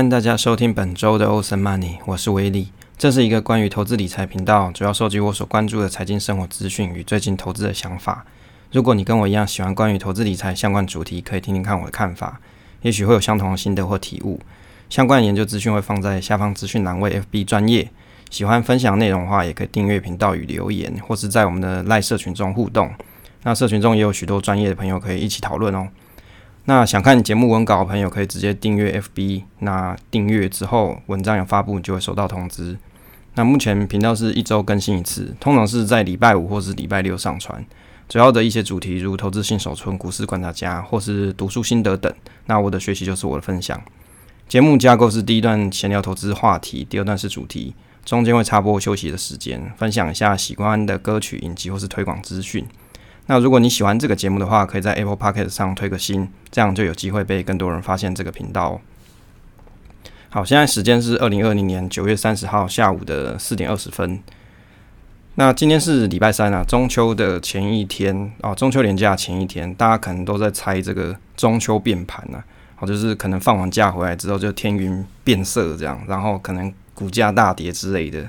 欢迎大家收听本周的欧森 Money，我是威利。这是一个关于投资理财频道，主要收集我所关注的财经生活资讯与最近投资的想法。如果你跟我一样喜欢关于投资理财相关主题，可以听听看我的看法，也许会有相同的心得或体悟。相关的研究资讯会放在下方资讯栏位 FB 专业。喜欢分享内容的话，也可以订阅频道与留言，或是在我们的赖社群中互动。那社群中也有许多专业的朋友可以一起讨论哦。那想看节目文稿的朋友，可以直接订阅 FB。那订阅之后，文章有发布，你就会收到通知。那目前频道是一周更新一次，通常是在礼拜五或是礼拜六上传。主要的一些主题如投资新手村、股市观察家，或是读书心得等。那我的学习就是我的分享。节目架构是第一段闲聊投资话题，第二段是主题，中间会插播休息的时间，分享一下喜欢的歌曲、影集或是推广资讯。那如果你喜欢这个节目的话，可以在 Apple Podcast 上推个新，这样就有机会被更多人发现这个频道哦。好，现在时间是二零二零年九月三十号下午的四点二十分。那今天是礼拜三啊，中秋的前一天啊，中秋连假前一天，大家可能都在猜这个中秋变盘啊，好，就是可能放完假回来之后就天云变色这样，然后可能股价大跌之类的。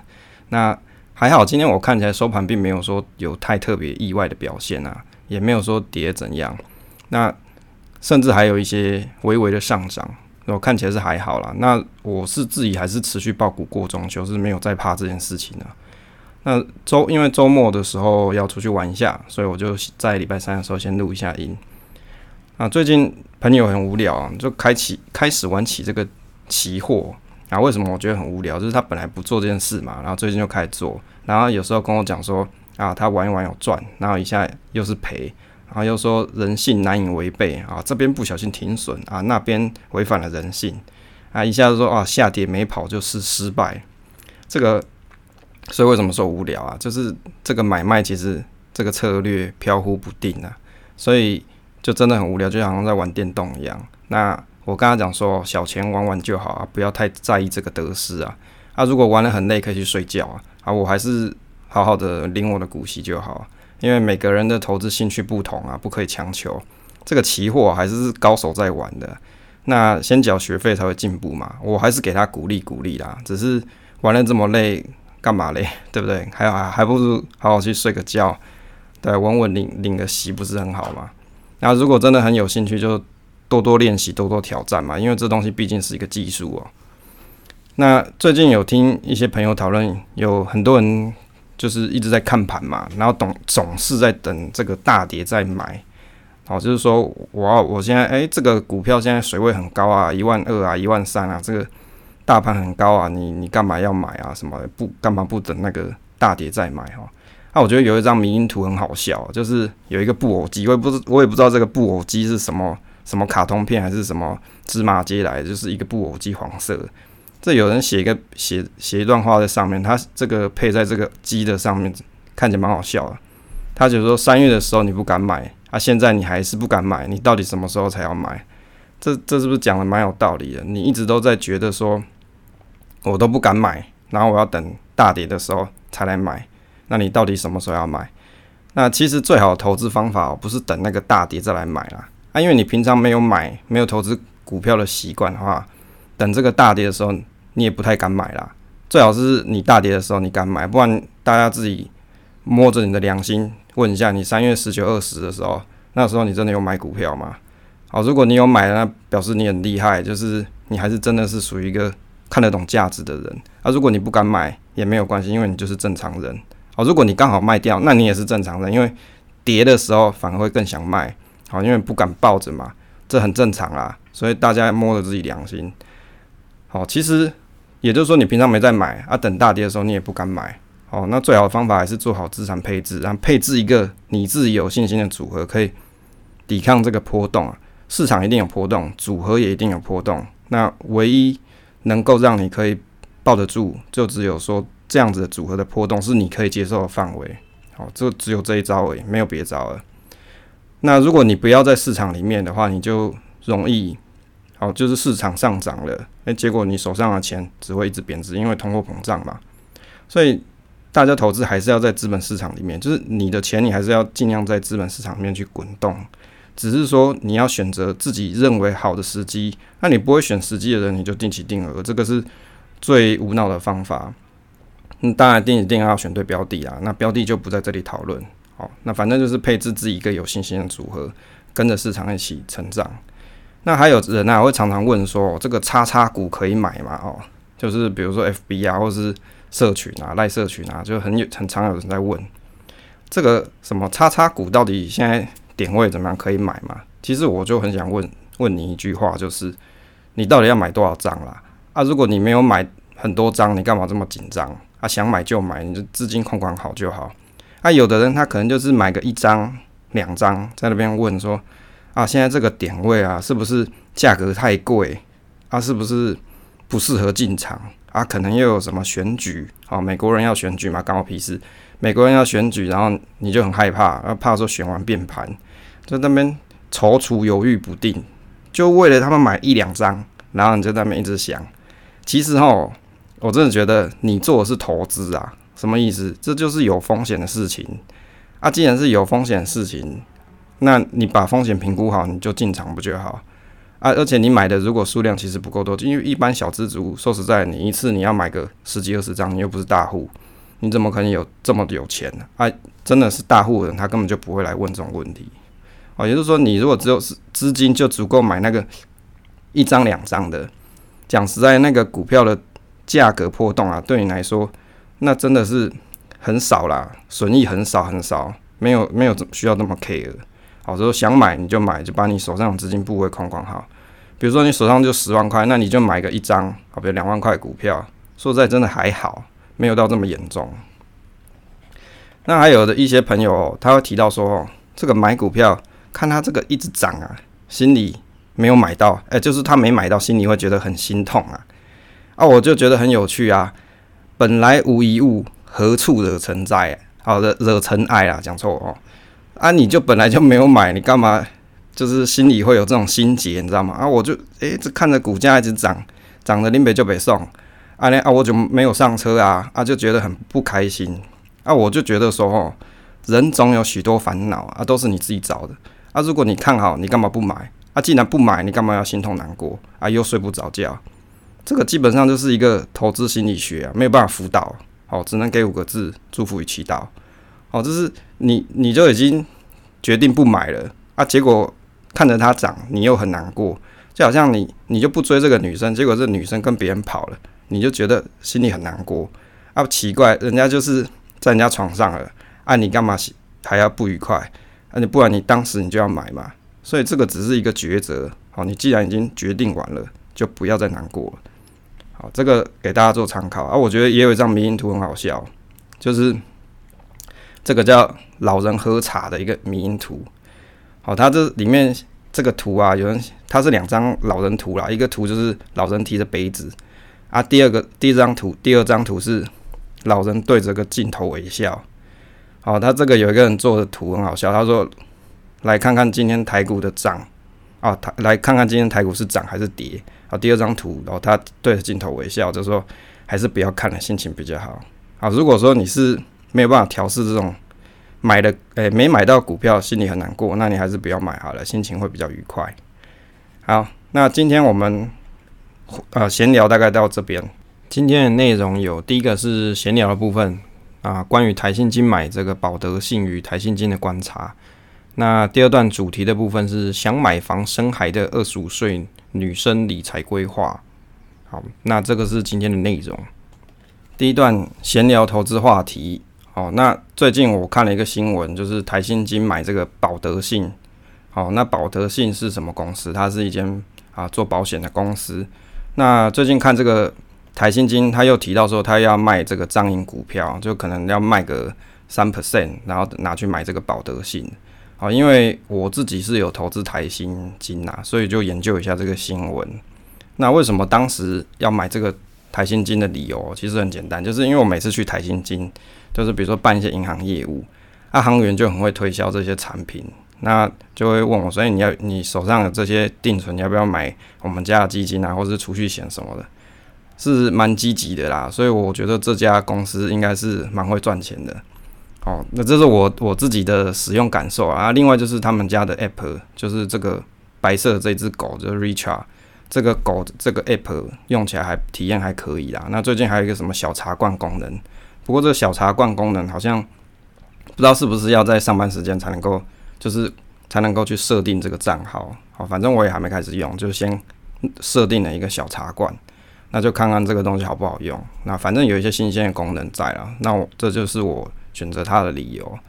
那还好，今天我看起来收盘并没有说有太特别意外的表现啊，也没有说跌怎样，那甚至还有一些微微的上涨，我看起来是还好啦。那我是自己还是持续爆股过中秋，是没有再怕这件事情的。那周因为周末的时候要出去玩一下，所以我就在礼拜三的时候先录一下音。啊，最近朋友很无聊啊，就开启开始玩起这个期货。然后为什么我觉得很无聊？就是他本来不做这件事嘛，然后最近就开始做。然后有时候跟我讲说啊，他玩一玩有赚，然后一下又是赔，然后又说人性难以违背啊，这边不小心停损啊，那边违反了人性啊，一下子说啊下跌没跑就是失败。这个，所以为什么说无聊啊？就是这个买卖其实这个策略飘忽不定啊，所以就真的很无聊，就好像在玩电动一样。那。我跟他讲说，小钱玩玩就好啊，不要太在意这个得失啊。啊，如果玩得很累，可以去睡觉啊。啊，我还是好好的领我的股息就好。因为每个人的投资兴趣不同啊，不可以强求。这个期货还是高手在玩的，那先缴学费才会进步嘛。我还是给他鼓励鼓励啦。只是玩了这么累，干嘛嘞？对不对？还还还不如好好去睡个觉，对，稳稳领领个息不是很好吗？那如果真的很有兴趣，就。多多练习，多多挑战嘛，因为这东西毕竟是一个技术哦。那最近有听一些朋友讨论，有很多人就是一直在看盘嘛，然后总总是在等这个大跌再买。哦，就是说我我现在哎，这个股票现在水位很高啊，一万二啊，一万三啊，这个大盘很高啊，你你干嘛要买啊？什么不干嘛不等那个大跌再买哈？那我觉得有一张迷因图很好笑，就是有一个布偶机，我也不知我也不知道这个布偶机是什么。什么卡通片还是什么芝麻街来，就是一个布偶机黄色。这有人写一个写写一段话在上面，他这个配在这个鸡的上面，看起来蛮好笑的。他就说三月的时候你不敢买，啊，现在你还是不敢买，你到底什么时候才要买？这这是不是讲的蛮有道理的？你一直都在觉得说，我都不敢买，然后我要等大跌的时候才来买，那你到底什么时候要买？那其实最好的投资方法不是等那个大跌再来买啦。啊，因为你平常没有买、没有投资股票的习惯的话，等这个大跌的时候，你也不太敢买啦。最好是你大跌的时候你敢买，不然大家自己摸着你的良心问一下：你三月十九、二十的时候，那时候你真的有买股票吗？好，如果你有买，那表示你很厉害，就是你还是真的是属于一个看得懂价值的人。啊，如果你不敢买也没有关系，因为你就是正常人。好，如果你刚好卖掉，那你也是正常人，因为跌的时候反而会更想卖。好，因为不敢抱着嘛，这很正常啦。所以大家摸着自己良心。好，其实也就是说，你平常没在买啊，等大跌的时候你也不敢买。好，那最好的方法还是做好资产配置，然后配置一个你自己有信心的组合，可以抵抗这个波动啊。市场一定有波动，组合也一定有波动。那唯一能够让你可以抱得住，就只有说这样子的组合的波动是你可以接受的范围。好，就只有这一招而已，没有别招了。那如果你不要在市场里面的话，你就容易，好，就是市场上涨了，诶，结果你手上的钱只会一直贬值，因为通货膨胀嘛。所以大家投资还是要在资本市场里面，就是你的钱你还是要尽量在资本市场里面去滚动，只是说你要选择自己认为好的时机。那你不会选时机的人，你就定期定额，这个是最无脑的方法。嗯，当然定期定额要选对标的啊，那标的就不在这里讨论。好，那反正就是配置自己一个有信心的组合，跟着市场一起成长。那还有人啊，会常常问说，这个叉叉股可以买吗？哦，就是比如说 FB 啊，或是社群啊、赖社群啊，就很有很常有人在问，这个什么叉叉股到底现在点位怎么样可以买嘛？其实我就很想问问你一句话，就是你到底要买多少张啦？啊，如果你没有买很多张，你干嘛这么紧张？啊，想买就买，你就资金控管好就好。啊，有的人他可能就是买个一张、两张，在那边问说，啊，现在这个点位啊，是不是价格太贵？啊，是不是不适合进场？啊，可能又有什么选举？啊，美国人要选举嘛，关我屁事。美国人要选举，然后你就很害怕，啊，怕说选完变盘，在那边踌躇犹豫不定，就为了他们买一两张，然后你就在那边一直想，其实哦。我真的觉得你做的是投资啊，什么意思？这就是有风险的事情啊。既然是有风险的事情，那你把风险评估好，你就进场不就好啊？而且你买的如果数量其实不够多，因为一般小资族，说实在，你一次你要买个十几二十张，你又不是大户，你怎么可能有这么有钱呢？啊，真的是大户人，他根本就不会来问这种问题哦。也就是说，你如果只有是资金就足够买那个一张两张的，讲实在，那个股票的。价格波动啊，对你来说，那真的是很少啦，损益很少很少，没有没有需要那么 care。好，说想买你就买，就把你手上的资金部位控管好。比如说你手上就十万块，那你就买个一张，好，比如两万块股票，说实在真的还好，没有到这么严重。那还有的一些朋友，他会提到说，这个买股票看他这个一直涨啊，心里没有买到，哎，就是他没买到，心里会觉得很心痛啊。啊，我就觉得很有趣啊！本来无一物，何处惹尘灾？好的，惹尘埃啊，讲错哦。啊，你就本来就没有买，你干嘛？就是心里会有这种心结，你知道吗？啊，我就诶，这看着股价一直涨，涨的林北就北送，啊呢啊，我就没有上车啊，啊，就觉得很不开心。啊，我就觉得说，哦，人总有许多烦恼啊，都是你自己找的。啊，如果你看好，你干嘛不买？啊，既然不买，你干嘛要心痛难过？啊，又睡不着觉？这个基本上就是一个投资心理学啊，没有办法辅导，好，只能给五个字：祝福与祈祷。好，这是你你就已经决定不买了啊，结果看着它涨，你又很难过，就好像你你就不追这个女生，结果这女生跟别人跑了，你就觉得心里很难过啊。奇怪，人家就是在人家床上了啊，你干嘛还要不愉快？啊，你不然你当时你就要买嘛。所以这个只是一个抉择。好，你既然已经决定完了，就不要再难过了。好，这个给大家做参考啊。我觉得也有一张迷因图很好笑，就是这个叫老人喝茶的一个迷因图。好，它这里面这个图啊，有人它是两张老人图啦，一个图就是老人提着杯子啊，第二个第一张图，第二张图是老人对着个镜头微笑。好，他这个有一个人做的图很好笑，他说来看看今天台股的涨啊，台来看看今天台股是涨还是跌。好，第二张图，然后他对着镜头微笑，就说还是不要看了，心情比较好。好，如果说你是没有办法调试这种买的，诶没买到股票，心里很难过，那你还是不要买好了，心情会比较愉快。好，那今天我们呃闲聊大概到这边。今天的内容有第一个是闲聊的部分啊，关于台信金买这个保德信与台信金的观察。那第二段主题的部分是想买房生孩的二十五岁。女生理财规划，好，那这个是今天的内容。第一段闲聊投资话题，哦，那最近我看了一个新闻，就是台新金买这个保德信，好，那保德信是什么公司？它是一间啊做保险的公司。那最近看这个台新金，他又提到说他要卖这个张银股票，就可能要卖个三 percent，然后拿去买这个保德信。好，因为我自己是有投资台新金呐，所以就研究一下这个新闻。那为什么当时要买这个台新金的理由，其实很简单，就是因为我每次去台新金，就是比如说办一些银行业务，啊，行员就很会推销这些产品，那就会问我，所以你要你手上的这些定存，你要不要买我们家的基金啊，或是储蓄险什么的，是蛮积极的啦。所以我觉得这家公司应该是蛮会赚钱的。哦，那这是我我自己的使用感受啊。另外就是他们家的 App，就是这个白色的这只狗，就是 Richard。这个狗这个 app 用起来还体验还可以啦。那最近还有一个什么小茶罐功能，不过这个小茶罐功能好像不知道是不是要在上班时间才能够，就是才能够去设定这个账号。好，反正我也还没开始用，就先设定了一个小茶罐，那就看看这个东西好不好用。那反正有一些新鲜的功能在了，那我这就是我选择它的理由。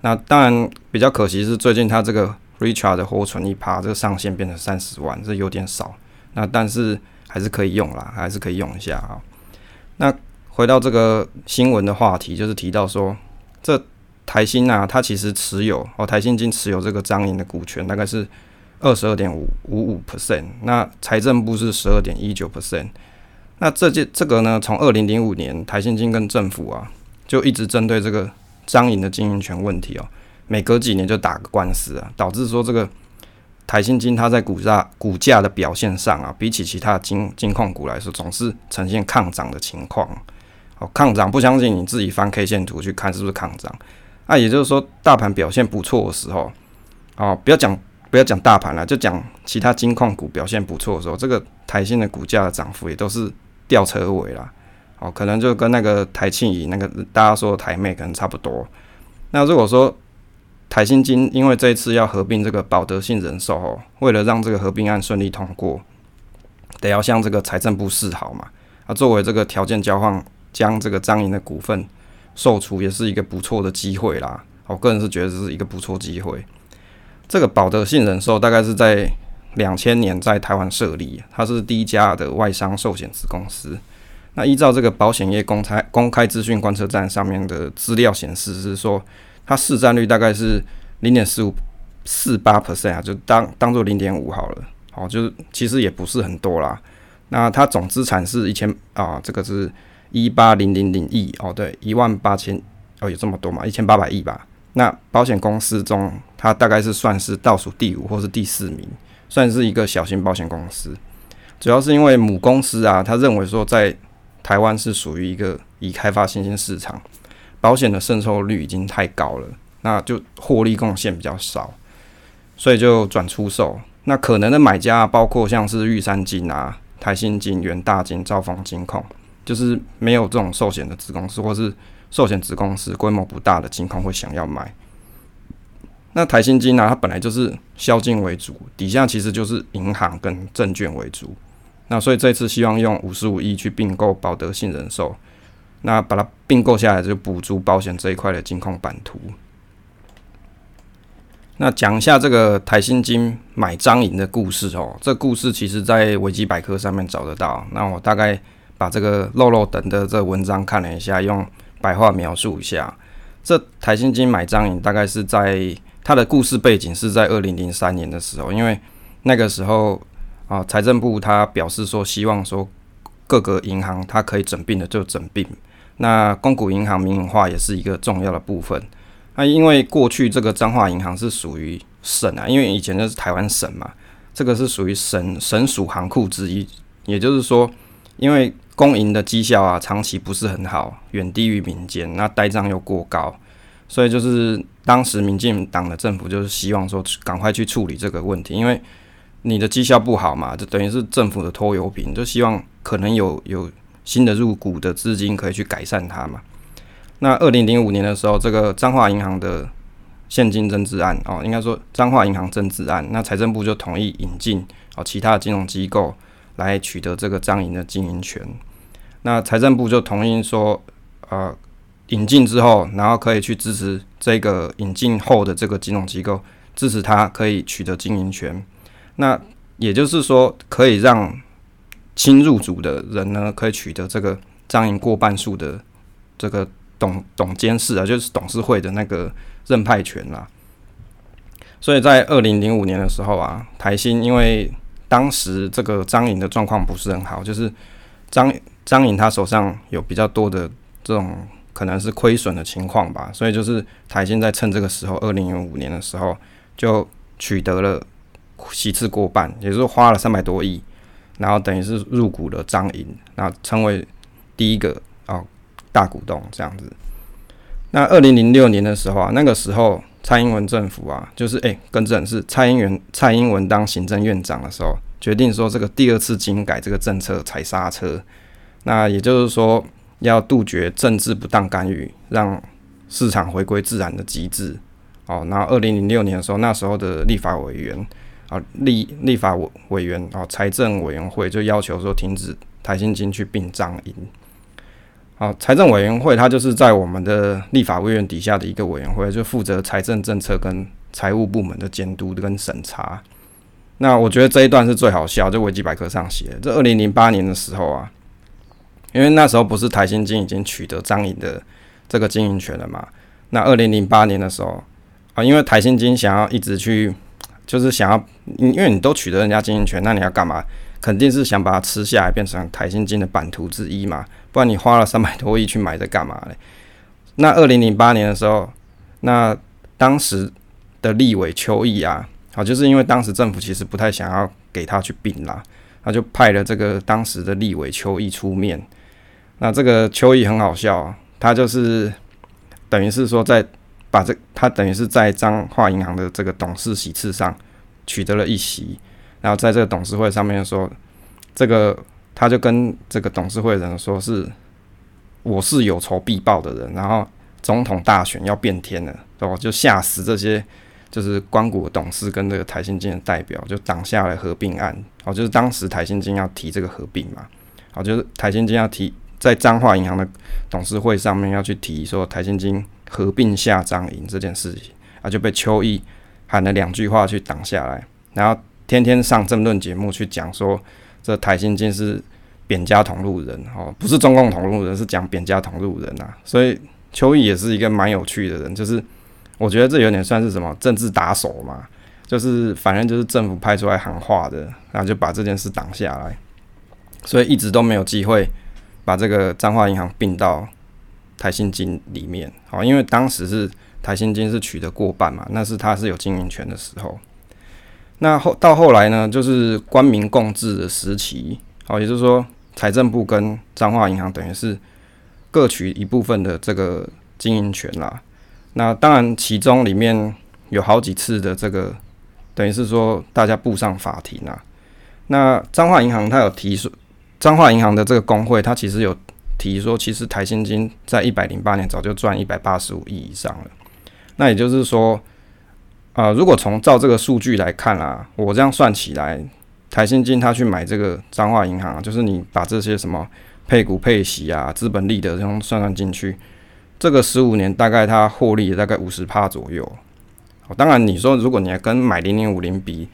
那当然比较可惜是最近它这个 recharge 的活存一趴这个上限变成三十万，这有点少。那但是还是可以用啦，还是可以用一下啊。那回到这个新闻的话题，就是提到说，这台新啊，它其实持有哦，台新金持有这个张营的股权，大概是二十二点五五五 percent。那财政部是十二点一九 percent。那这件这个呢，从二零零五年台新金跟政府啊，就一直针对这个张营的经营权问题哦，每隔几年就打个官司啊，导致说这个。台新金它在股价股价的表现上啊，比起其他金金矿股来说，总是呈现抗涨的情况。哦，抗涨不相信你自己翻 K 线图去看是不是抗涨？那也就是说，大盘表现不错的时候，哦，不要讲不要讲大盘了，就讲其他金矿股表现不错的时候，这个台新的股价的涨幅也都是吊车尾啦。哦，可能就跟那个台庆以那个大家说的台妹可能差不多。那如果说，台新金因为这一次要合并这个保德信人寿哦，为了让这个合并案顺利通过，得要向这个财政部示好嘛。啊，作为这个条件交换，将这个张营的股份售出，也是一个不错的机会啦。我个人是觉得是一个不错机会。这个保德信人寿大概是在两千年在台湾设立，它是第一家的外商寿险子公司。那依照这个保险业公开公开资讯观测站上面的资料显示，是说。它市占率大概是零点四五四八 percent 啊，就当当做零点五好了，好，就是其实也不是很多啦。那它总资产是一千啊，这个是一八零零零亿哦，对，一万八千哦，有这么多嘛，一千八百亿吧。那保险公司中，它大概是算是倒数第五或是第四名，算是一个小型保险公司。主要是因为母公司啊，他认为说在台湾是属于一个已开发新兴市场。保险的渗透率已经太高了，那就获利贡献比较少，所以就转出售。那可能的买家包括像是玉山金啊、台新金、元大金、兆丰金控，就是没有这种寿险的子公司，或是寿险子公司规模不大的金控会想要买。那台新金呢，它本来就是销金为主，底下其实就是银行跟证券为主。那所以这次希望用五十五亿去并购保德信人寿。那把它并购下来，就补足保险这一块的金控版图。那讲一下这个台新金买张银的故事哦。这故事其实在维基百科上面找得到。那我大概把这个漏漏等的这文章看了一下，用白话描述一下。这台新金买张银大概是在它的故事背景是在二零零三年的时候，因为那个时候啊，财政部他表示说，希望说各个银行它可以整并的就整并。那公股银行民营化也是一个重要的部分。那因为过去这个彰化银行是属于省啊，因为以前就是台湾省嘛，这个是属于省省属行库之一。也就是说，因为公营的绩效啊长期不是很好，远低于民间，那呆账又过高，所以就是当时民进党的政府就是希望说赶快去处理这个问题，因为你的绩效不好嘛，就等于是政府的拖油瓶，就希望可能有有。新的入股的资金可以去改善它嘛？那二零零五年的时候，这个彰化银行的现金增资案哦，应该说彰化银行增资案，那财政部就同意引进哦其他的金融机构来取得这个彰银的经营权。那财政部就同意说，呃，引进之后，然后可以去支持这个引进后的这个金融机构，支持它可以取得经营权。那也就是说，可以让新入主的人呢，可以取得这个张营过半数的这个董董监事啊，就是董事会的那个任派权啦。所以在二零零五年的时候啊，台新因为当时这个张营的状况不是很好，就是张张颖他手上有比较多的这种可能是亏损的情况吧，所以就是台新在趁这个时候，二零零五年的时候就取得了席次过半，也就是花了三百多亿。然后等于是入股了张银，那成为第一个哦大股东这样子。那二零零六年的时候啊，那个时候蔡英文政府啊，就是诶，更正是蔡英文蔡英文当行政院长的时候，决定说这个第二次精改这个政策踩刹车。那也就是说，要杜绝政治不当干预，让市场回归自然的机制。哦，那二零零六年的时候，那时候的立法委员啊，立立法委委员啊，财政委员会就要求说停止台新金去并张银。好，财政委员会它就是在我们的立法委员底下的一个委员会，就负责财政政策跟财务部门的监督跟审查。那我觉得这一段是最好笑，就维基百科上写，这二零零八年的时候啊，因为那时候不是台新金已经取得张银的这个经营权了嘛？那二零零八年的时候。啊，因为台新金想要一直去，就是想要，因为你都取得人家经营权，那你要干嘛？肯定是想把它吃下来，变成台新金的版图之一嘛。不然你花了三百多亿去买这干嘛嘞？那二零零八年的时候，那当时的立委邱毅啊，好，就是因为当时政府其实不太想要给他去并啦，他就派了这个当时的立委邱毅出面。那这个邱毅很好笑，他就是等于是说在。把这他等于是在彰化银行的这个董事席次上取得了一席，然后在这个董事会上面说，这个他就跟这个董事会的人说是我是有仇必报的人，然后总统大选要变天了，哦，就吓死这些就是光谷董事跟这个台新金的代表，就挡下了合并案，哦，就是当时台新金要提这个合并嘛，好，就是台新金要提在彰化银行的董事会上面要去提说台新金。合并下张营这件事情啊，就被邱毅喊了两句话去挡下来，然后天天上政论节目去讲说，这台新金是扁家同路人哦，不是中共同路人，是讲扁家同路人啊。所以邱毅也是一个蛮有趣的人，就是我觉得这有点算是什么政治打手嘛，就是反正就是政府派出来喊话的，然后就把这件事挡下来，所以一直都没有机会把这个彰化银行并到。台新金里面，好，因为当时是台新金是取得过半嘛，那是他是有经营权的时候。那后到后来呢，就是官民共治的时期，好，也就是说财政部跟彰化银行等于是各取一部分的这个经营权啦。那当然其中里面有好几次的这个，等于是说大家步上法庭啊。那彰化银行它有提出，彰化银行的这个工会它其实有。提说，其实台新金在一百零八年早就赚一百八十五亿以上了。那也就是说，啊，如果从照这个数据来看啊，我这样算起来，台新金他去买这个彰化银行，就是你把这些什么配股配息啊、资本利得这种算算进去，这个十五年大概他获利大概五十趴左右。当然你说如果你要跟买零零五零比，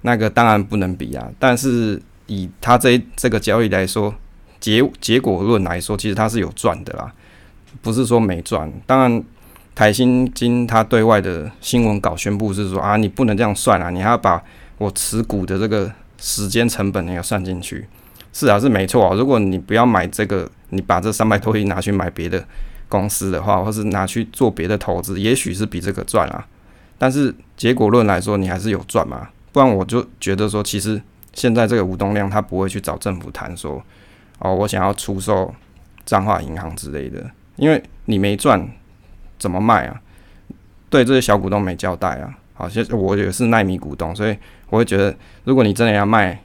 那个当然不能比啊。但是以他这这个交易来说，结结果论来说，其实它是有赚的啦，不是说没赚。当然，台新金它对外的新闻稿宣布是说啊，你不能这样算啊，你还要把我持股的这个时间成本也要算进去。是啊，是没错啊。如果你不要买这个，你把这三百多亿拿去买别的公司的话，或是拿去做别的投资，也许是比这个赚啊。但是结果论来说，你还是有赚嘛。不然我就觉得说，其实现在这个吴东亮他不会去找政府谈说。哦，我想要出售彰化银行之类的，因为你没赚，怎么卖啊？对这些小股东没交代啊。好，其实我也是奈米股东，所以我会觉得，如果你真的要卖，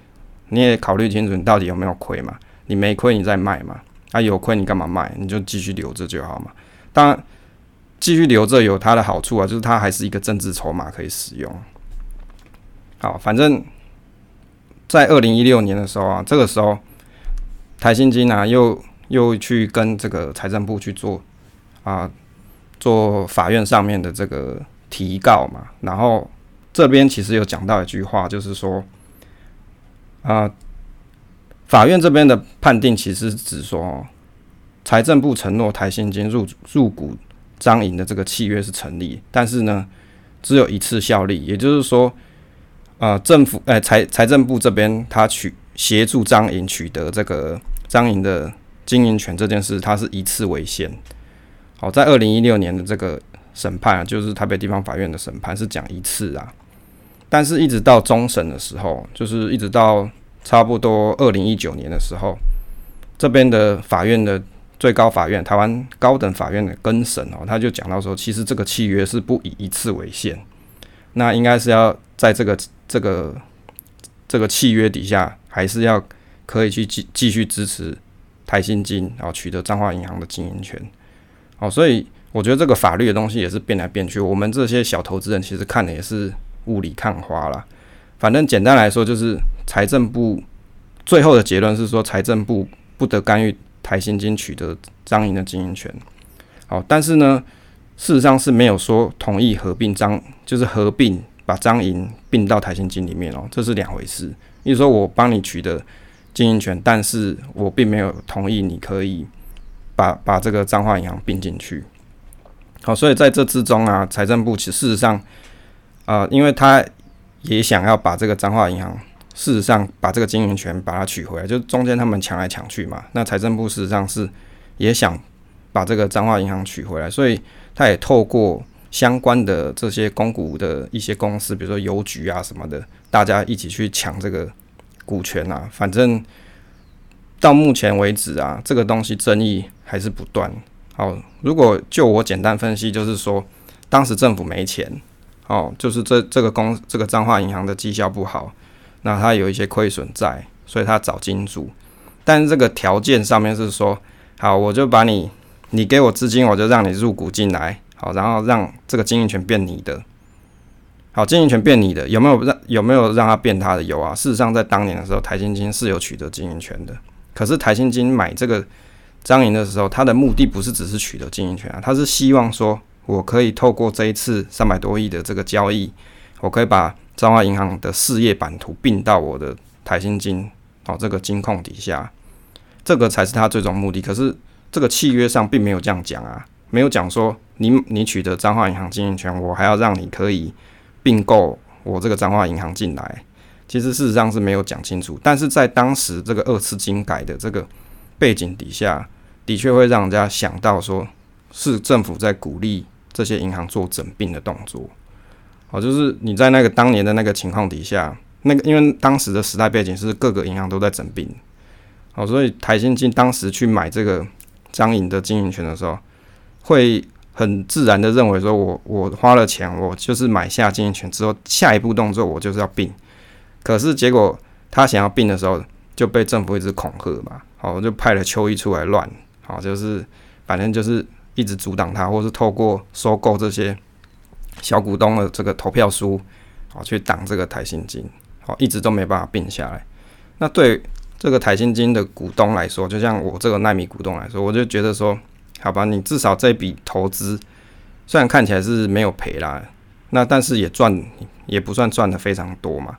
你也考虑清楚你到底有没有亏嘛？你没亏你再卖嘛？啊，有亏你干嘛卖？你就继续留着就好嘛。当然，继续留着有它的好处啊，就是它还是一个政治筹码可以使用。好，反正，在二零一六年的时候啊，这个时候。台新金啊，又又去跟这个财政部去做啊，做法院上面的这个提告嘛。然后这边其实有讲到一句话，就是说啊，法院这边的判定其实指说，财政部承诺台新金入入股张营的这个契约是成立，但是呢，只有一次效力，也就是说，啊，政府哎财财政部这边他取。协助张营取得这个张营的经营权这件事，它是一次为限。好，在二零一六年的这个审判啊，就是台北地方法院的审判是讲一次啊，但是一直到终审的时候，就是一直到差不多二零一九年的时候，这边的法院的最高法院、台湾高等法院的更审哦，他就讲到说，其实这个契约是不以一次为限，那应该是要在这个这个这个契约底下，还是要可以去继继续支持台新金，然后取得彰化银行的经营权。哦，所以我觉得这个法律的东西也是变来变去，我们这些小投资人其实看的也是雾里看花啦。反正简单来说，就是财政部最后的结论是说，财政部不得干预台新金取得张营的经营权。好，但是呢，事实上是没有说同意合并张，就是合并把张营并到台新金里面哦，这是两回事。意思说我帮你取得经营权，但是我并没有同意你可以把把这个彰化银行并进去。好，所以在这之中啊，财政部其实事实上啊，因为他。也想要把这个彰化银行，事实上把这个经营权把它取回来，就中间他们抢来抢去嘛。那财政部事实上是也想把这个彰化银行取回来，所以他也透过相关的这些公股的一些公司，比如说邮局啊什么的，大家一起去抢这个股权啊。反正到目前为止啊，这个东西争议还是不断。好，如果就我简单分析，就是说当时政府没钱。哦，就是这这个公这个彰化银行的绩效不好，那它有一些亏损在，所以它找金主。但是这个条件上面是说，好，我就把你，你给我资金，我就让你入股进来，好，然后让这个经营权变你的。好，经营权变你的，有没有让有没有让他变他的？有啊。事实上，在当年的时候，台新金是有取得经营权的。可是台新金买这个张营的时候，他的目的不是只是取得经营权啊，它是希望说。我可以透过这一次三百多亿的这个交易，我可以把彰化银行的事业版图并到我的台新金哦这个金控底下，这个才是他最终目的。可是这个契约上并没有这样讲啊，没有讲说你你取得彰化银行经营权，我还要让你可以并购我这个彰化银行进来。其实事实上是没有讲清楚，但是在当时这个二次金改的这个背景底下，的确会让人家想到说是政府在鼓励。这些银行做整并的动作，好，就是你在那个当年的那个情况底下，那个因为当时的时代背景是各个银行都在整并，好，所以台新金当时去买这个张颖的经营权的时候，会很自然的认为说，我我花了钱，我就是买下经营权之后，下一步动作我就是要并，可是结果他想要并的时候，就被政府一直恐吓嘛，好，就派了邱毅出来乱，好，就是反正就是。一直阻挡他，或是透过收购这些小股东的这个投票书，好去挡这个台新金，好一直都没办法并下来。那对这个台新金的股东来说，就像我这个纳米股东来说，我就觉得说，好吧，你至少这笔投资虽然看起来是没有赔啦，那但是也赚，也不算赚的非常多嘛。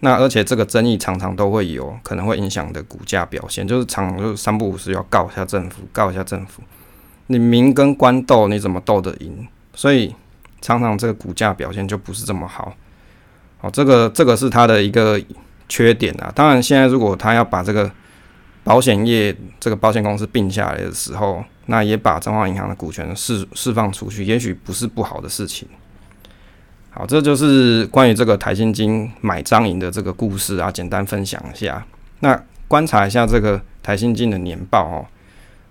那而且这个争议常常都会有可能会影响的股价表现，就是常常就是三不五时要告一下政府，告一下政府。你民跟官斗，你怎么斗得赢？所以常常这个股价表现就不是这么好。哦，这个这个是它的一个缺点啊。当然，现在如果他要把这个保险业这个保险公司并下来的时候，那也把中华银行的股权释释放出去，也许不是不好的事情。好，这就是关于这个台新金买张银的这个故事啊，简单分享一下。那观察一下这个台新金的年报哦，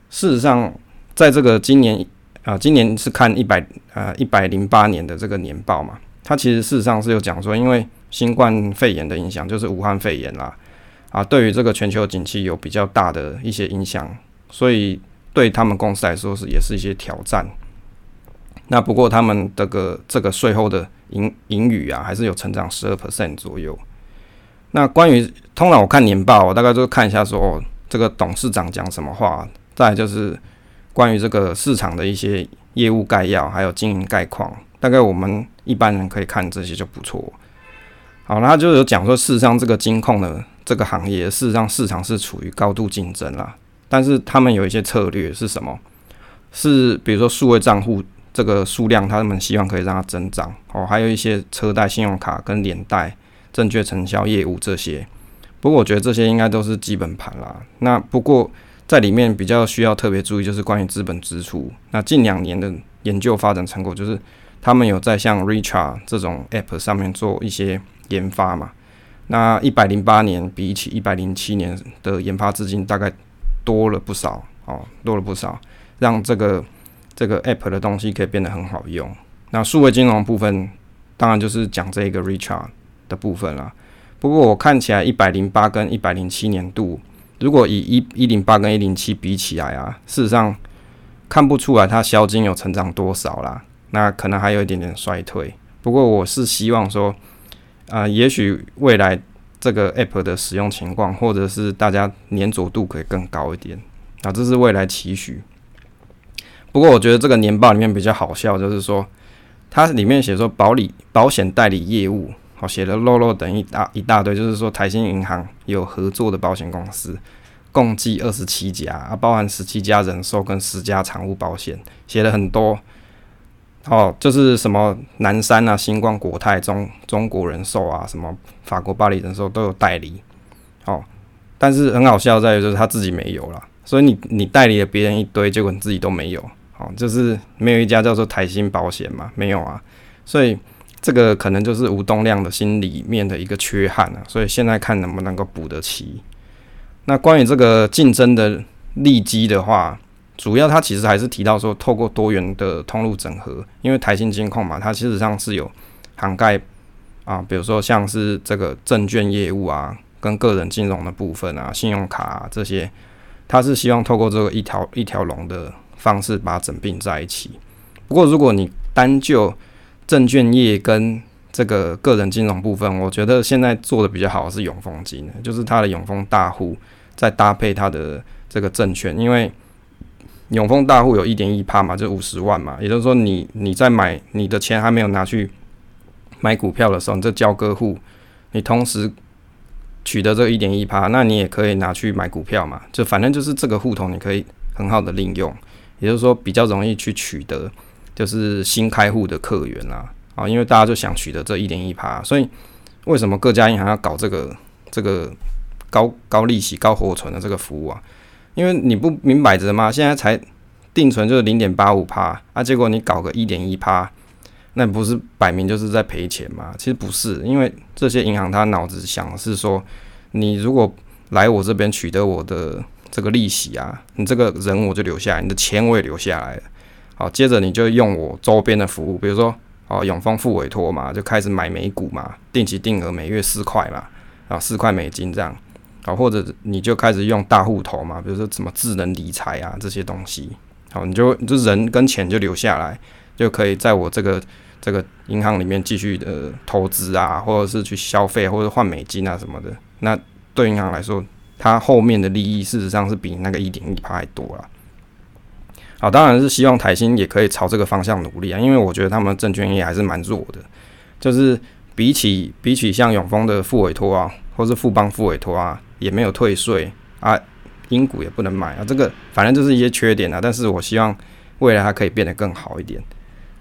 事实上。在这个今年啊，今年是看一百呃一百零八年的这个年报嘛，它其实事实上是有讲说，因为新冠肺炎的影响，就是武汉肺炎啦，啊，对于这个全球景气有比较大的一些影响，所以对他们公司来说是也是一些挑战。那不过他们这个这个税后的盈盈余啊，还是有成长十二 percent 左右。那关于通常我看年报，我大概就看一下说，哦，这个董事长讲什么话，再就是。关于这个市场的一些业务概要，还有经营概况，大概我们一般人可以看这些就不错。好，那就有讲说，事实上这个金控呢这个行业，事实上市场是处于高度竞争啦。但是他们有一些策略是什么？是比如说数位账户这个数量，他们希望可以让它增长哦。还有一些车贷、信用卡跟连贷、证券承销业务这些。不过我觉得这些应该都是基本盘啦。那不过。在里面比较需要特别注意，就是关于资本支出。那近两年的研究发展成果，就是他们有在像 Richard 这种 App 上面做一些研发嘛。那一百零八年比起一百零七年的研发资金大概多了不少哦，多了不少，让这个这个 App 的东西可以变得很好用。那数位金融部分，当然就是讲这个 Richard 的部分了。不过我看起来一百零八跟一百零七年度，如果以一一零八跟一零七比起来啊，事实上看不出来它销金有成长多少啦。那可能还有一点点衰退。不过我是希望说，啊，也许未来这个 App 的使用情况，或者是大家粘着度可以更高一点啊，这是未来期许。不过我觉得这个年报里面比较好笑，就是说。它里面写说保理保险代理业务，好写了漏漏等一大一大堆，就是说台新银行有合作的保险公司，共计二十七家啊，包含十七家人寿跟十家产物保险，写了很多。哦，就是什么南山啊、星光、国泰、中中国人寿啊，什么法国巴黎人寿都有代理。哦，但是很好笑在于就是他自己没有了，所以你你代理了别人一堆，结果你自己都没有。哦，就是没有一家叫做台新保险嘛，没有啊，所以这个可能就是吴东亮的心里面的一个缺憾啊，所以现在看能不能够补得齐。那关于这个竞争的利基的话，主要它其实还是提到说，透过多元的通路整合，因为台新金控嘛，它其实上是有涵盖啊，比如说像是这个证券业务啊，跟个人金融的部分啊，信用卡啊这些，它是希望透过这个一条一条龙的。方式把它整并在一起。不过，如果你单就证券业跟这个个人金融部分，我觉得现在做的比较好是永丰金，就是它的永丰大户再搭配它的这个证券，因为永丰大户有一点一趴嘛，就五十万嘛，也就是说，你你在买你的钱还没有拿去买股票的时候，你这交割户，你同时取得这一点一趴，那你也可以拿去买股票嘛，就反正就是这个户头你可以很好的利用。也就是说，比较容易去取得，就是新开户的客源啦，啊，因为大家就想取得这一点一趴，所以为什么各家银行要搞这个这个高高利息、高活存的这个服务啊？因为你不明摆着吗？现在才定存就是零点八五趴，啊，结果你搞个一点一趴，那不是摆明就是在赔钱吗？其实不是，因为这些银行他脑子想的是说，你如果来我这边取得我的。这个利息啊，你这个人我就留下来，你的钱我也留下来。好，接着你就用我周边的服务，比如说哦，永丰付委托嘛，就开始买美股嘛，定期定额每月四块嘛，啊，四块美金这样。好，或者你就开始用大户头嘛，比如说什么智能理财啊这些东西。好，你就就人跟钱就留下来，就可以在我这个这个银行里面继续的投资啊，或者是去消费或者换美金啊什么的。那对银行来说，它后面的利益事实上是比那个一点一趴还多了。好，当然是希望台新也可以朝这个方向努力啊，因为我觉得他们证券业还是蛮弱的，就是比起比起像永丰的副委托啊，或是富邦副委托啊，也没有退税啊，英股也不能买啊，这个反正就是一些缺点啊。但是我希望未来它可以变得更好一点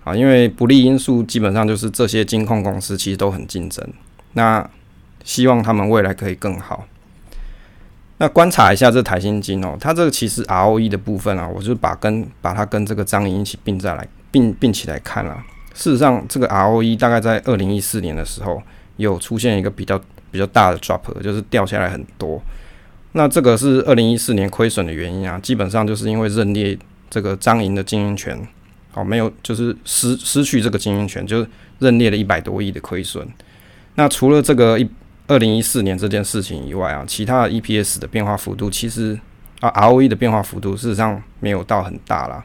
啊，因为不利因素基本上就是这些金控公司其实都很竞争，那希望他们未来可以更好。那观察一下这台新金哦，它这个其实 ROE 的部分啊，我就把跟把它跟这个张银一起并在来并并起来看了。事实上，这个 ROE 大概在二零一四年的时候有出现一个比较比较大的 drop，就是掉下来很多。那这个是二零一四年亏损的原因啊，基本上就是因为认列这个张银的经营权，好没有就是失失去这个经营权，就是认列了一百多亿的亏损。那除了这个一。二零一四年这件事情以外啊，其他的 EPS 的变化幅度其实啊 ROE 的变化幅度事实上没有到很大啦。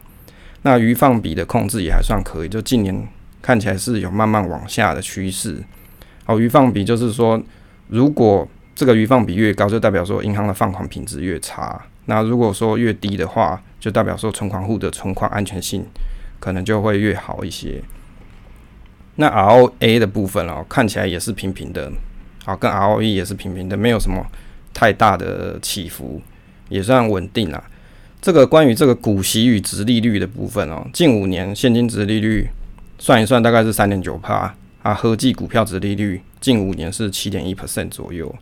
那余放比的控制也还算可以，就近年看起来是有慢慢往下的趋势。好，余放比就是说，如果这个余放比越高，就代表说银行的放款品质越差。那如果说越低的话，就代表说存款户的存款安全性可能就会越好一些。那 ROA 的部分哦，看起来也是平平的。好，跟 ROE 也是平平的，没有什么太大的起伏，也算稳定了。这个关于这个股息与值利率的部分哦，近五年现金值利率算一算大概是三点九帕啊，合计股票值利率近五年是七点一 percent 左右。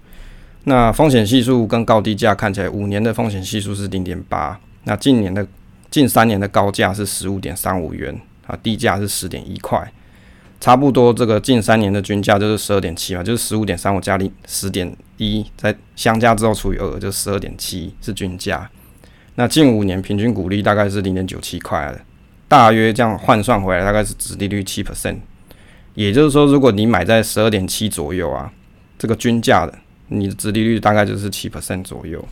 那风险系数跟高低价看起来，五年的风险系数是零点八，那近年的近三年的高价是十五点三五元啊，低价是十点一块。差不多，这个近三年的均价就是十二点七嘛，就是十五点三五加零十点一，在相加之后除以二，就十二点七是均价。那近五年平均股利大概是零点九七块，大约这样换算回来大概是殖利率七 percent。也就是说，如果你买在十二点七左右啊，这个均价的，你的殖利率大概就是七 percent 左右。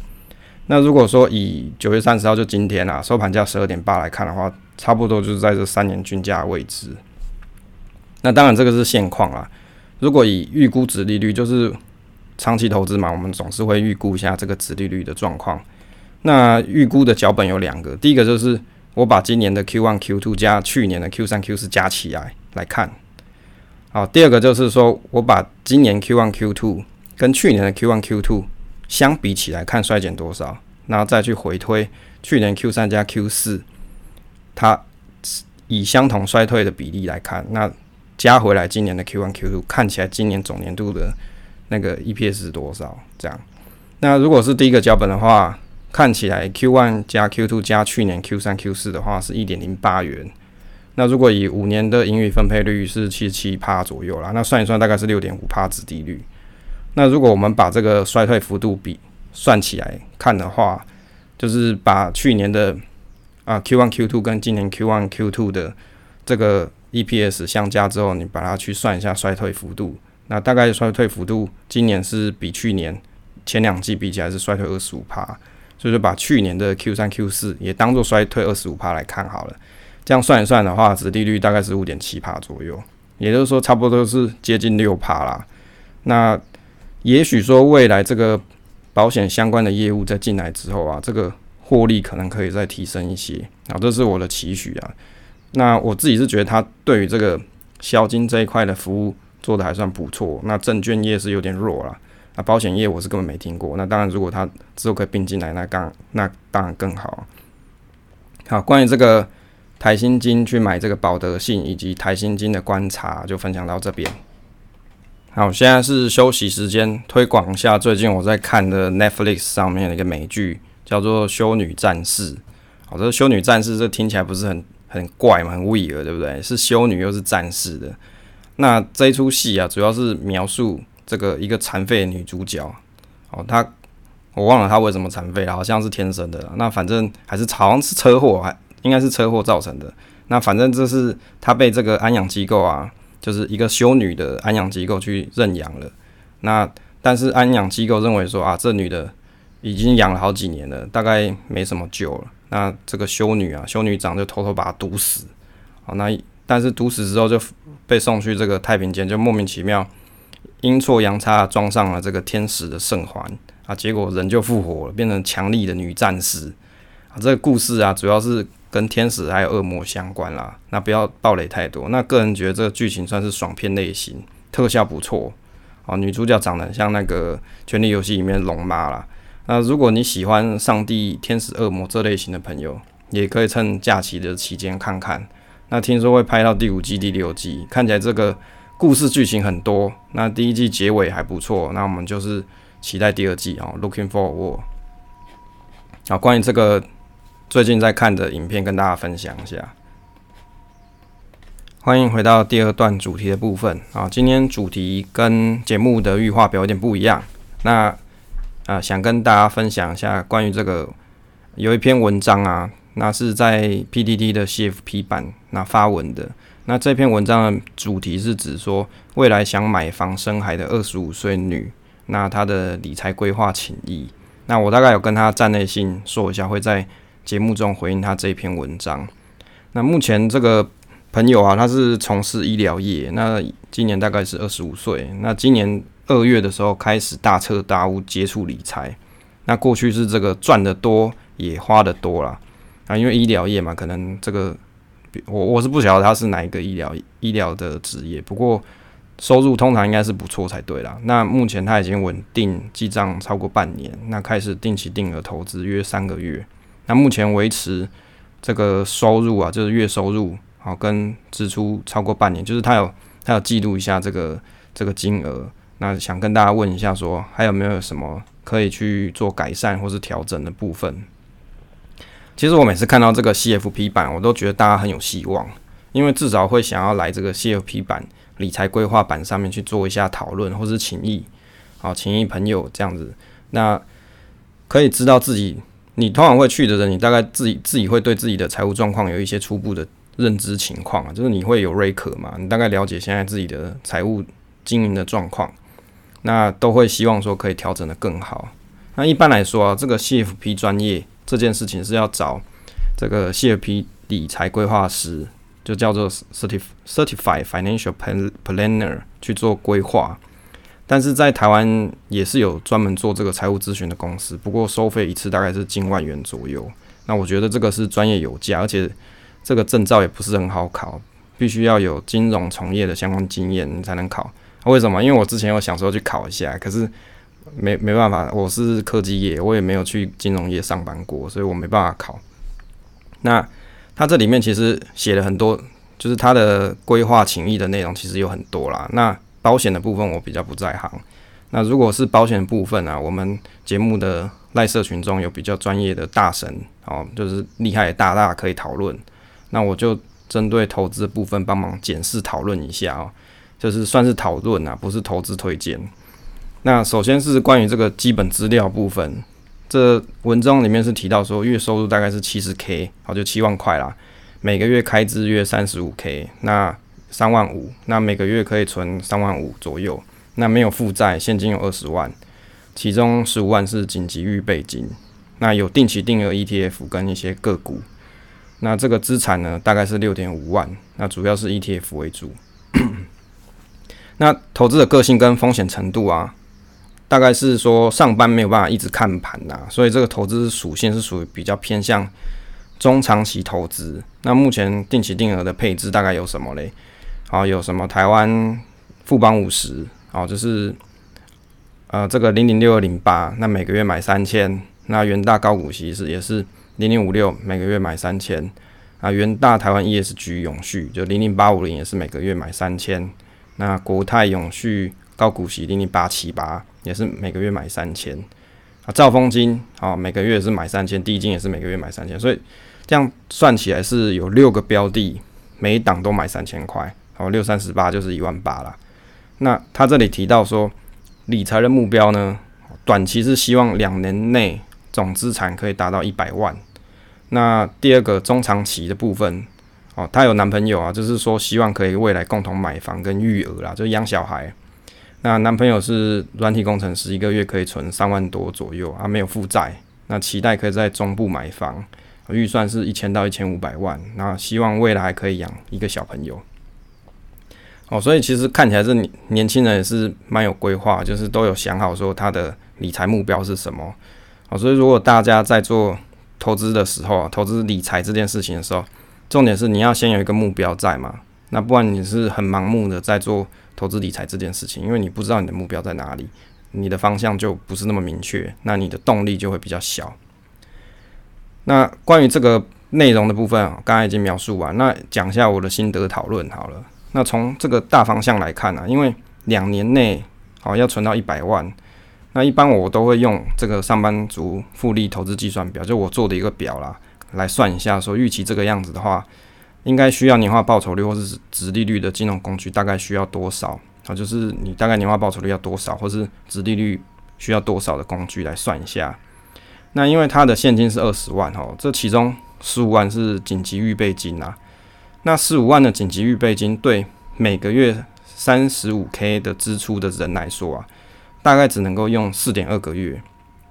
那如果说以九月三十号就今天啊收盘价十二点八来看的话，差不多就是在这三年均价位置。那当然这个是现况啊。如果以预估值利率，就是长期投资嘛，我们总是会预估一下这个值利率的状况。那预估的脚本有两个，第一个就是我把今年的 Q one、Q two 加去年的 Q 三、Q 四加起来来看。好，第二个就是说我把今年 Q one、Q two 跟去年的 Q one、Q two 相比起来看衰减多少，然后再去回推去年 Q 三加 Q 四，它以相同衰退的比例来看，那。加回来今年的 Q one Q two 看起来今年总年度的那个 EPS 是多少？这样，那如果是第一个脚本的话，看起来 Q one 加 Q two 加去年 Q 三 Q 四的话是一点零八元。那如果以五年的盈余分配率是七十七趴左右啦，那算一算大概是六点五趴子低率。那如果我们把这个衰退幅度比算起来看的话，就是把去年的啊 Q one Q two 跟今年 Q one Q two 的这个。EPS 相加之后，你把它去算一下衰退幅度，那大概衰退幅度今年是比去年前两季比起来是衰退二十五趴，所以说把去年的 Q 三 Q 四也当做衰退二十五趴来看好了。这样算一算的话，值利率大概是五点七趴左右，也就是说差不多是接近六趴啦。那也许说未来这个保险相关的业务在进来之后啊，这个获利可能可以再提升一些啊，这是我的期许啊。那我自己是觉得他对于这个销金这一块的服务做的还算不错。那证券业是有点弱了，那保险业我是根本没听过。那当然，如果他之后可以并进来，那刚那当然更好。好，关于这个台新金去买这个保德信以及台新金的观察，就分享到这边。好，现在是休息时间，推广一下最近我在看的 Netflix 上面的一个美剧，叫做《修女战士》。好，这《修女战士》这听起来不是很。很怪嘛，很 weird，对不对？是修女又是战士的。那这一出戏啊，主要是描述这个一个残废的女主角。哦，她我忘了她为什么残废了，好像是天生的。那反正还是好像是车祸，还应该是车祸造成的。那反正这是她被这个安养机构啊，就是一个修女的安养机构去认养了。那但是安养机构认为说啊，这女的已经养了好几年了，大概没什么救了。那这个修女啊，修女长就偷偷把她毒死，好，那但是毒死之后就被送去这个太平间，就莫名其妙阴错阳差装上了这个天使的圣环啊，结果人就复活了，变成强力的女战士啊。这个故事啊，主要是跟天使还有恶魔相关啦。那不要暴雷太多。那个人觉得这个剧情算是爽片类型，特效不错啊，女主角长得像那个《权力游戏》里面龙妈啦。那如果你喜欢上帝、天使、恶魔这类型的朋友，也可以趁假期的期间看看。那听说会拍到第五季、第六季，看起来这个故事剧情很多。那第一季结尾还不错，那我们就是期待第二季啊，Looking forward。好，关于这个最近在看的影片，跟大家分享一下。欢迎回到第二段主题的部分啊，今天主题跟节目的预化表有点不一样。那啊，想跟大家分享一下关于这个有一篇文章啊，那是在 PDD 的 CFP 版那发文的。那这篇文章的主题是指说，未来想买房生孩的二十五岁女，那她的理财规划情谊。那我大概有跟她站内信说一下，会在节目中回应他这篇文章。那目前这个朋友啊，他是从事医疗业，那今年大概是二十五岁，那今年。二月的时候开始大彻大悟接触理财，那过去是这个赚的多也花的多啦。啊，因为医疗业嘛，可能这个我我是不晓得他是哪一个医疗医疗的职业，不过收入通常应该是不错才对啦。那目前他已经稳定记账超过半年，那开始定期定额投资约三个月，那目前维持这个收入啊，就是月收入好跟支出超过半年，就是他有他有记录一下这个这个金额。那想跟大家问一下，说还有没有什么可以去做改善或是调整的部分？其实我每次看到这个 CFP 版，我都觉得大家很有希望，因为至少会想要来这个 CFP 版理财规划版上面去做一下讨论，或是情谊，好情谊朋友这样子，那可以知道自己你通常会去的人，你大概自己自己会对自己的财务状况有一些初步的认知情况啊，就是你会有瑞可嘛，你大概了解现在自己的财务经营的状况，那都会希望说可以调整的更好。那一般来说啊，这个 CFP 专业这件事情是要找这个 CFP 理财规划师，就叫做 Certif Certified Financial Planner 去做规划。但是在台湾也是有专门做这个财务咨询的公司，不过收费一次大概是近万元左右。那我觉得这个是专业有价，而且这个证照也不是很好考，必须要有金融从业的相关经验你才能考。为什么？因为我之前有想说去考一下，可是没没办法，我是科技业，我也没有去金融业上班过，所以我没办法考。那它这里面其实写了很多，就是它的规划情谊的内容其实有很多啦。那保险的部分我比较不在行，那如果是保险部分啊，我们节目的赖社群中有比较专业的大神哦，就是厉害的大大可以讨论，那我就针对投资部分帮忙检视讨论一下哦，就是算是讨论啊，不是投资推荐。那首先是关于这个基本资料部分，这文章里面是提到说月收入大概是七十 K，好就七万块啦，每个月开支约三十五 K，那。三万五，那每个月可以存三万五左右。那没有负债，现金有二十万，其中十五万是紧急预备金。那有定期定额 ETF 跟一些个股。那这个资产呢，大概是六点五万。那主要是 ETF 为主。那投资的个性跟风险程度啊，大概是说上班没有办法一直看盘呐，所以这个投资属性是属于比较偏向中长期投资。那目前定期定额的配置大概有什么嘞？好，有什么台湾富邦五十，好，就是呃这个零零六二零八，那每个月买三千，那元大高股息是也是零零五六，每个月买三千，啊元大台湾 ESG 永续就零零八五零也是每个月买三千，那国泰永续高股息零零八七八也是每个月买三千，啊兆丰金好每个月是买三千，第一金也是每个月买三千，所以这样算起来是有六个标的，每一档都买三千块。哦，六三十八就是一万八了。那他这里提到说，理财的目标呢，短期是希望两年内总资产可以达到一百万。那第二个中长期的部分，哦，他有男朋友啊，就是说希望可以未来共同买房跟育儿啦，就养小孩。那男朋友是软体工程师，一个月可以存三万多左右啊，没有负债。那期待可以在中部买房，预算是一千到一千五百万。那希望未来可以养一个小朋友。哦，所以其实看起来这年轻人也是蛮有规划，就是都有想好说他的理财目标是什么。哦，所以如果大家在做投资的时候啊，投资理财这件事情的时候，重点是你要先有一个目标在嘛。那不然你是很盲目的在做投资理财这件事情，因为你不知道你的目标在哪里，你的方向就不是那么明确，那你的动力就会比较小。那关于这个内容的部分，刚才已经描述完，那讲一下我的心得讨论好了。那从这个大方向来看呢，因为两年内好要存到一百万，那一般我都会用这个上班族复利投资计算表，就我做的一个表啦，来算一下，说预期这个样子的话，应该需要年化报酬率或是值利率的金融工具大概需要多少？啊，就是你大概年化报酬率要多少，或是值利率需要多少的工具来算一下。那因为它的现金是二十万哦，这其中十五万是紧急预备金啊。那十五万的紧急预备金，对每个月三十五 K 的支出的人来说啊，大概只能够用四点二个月。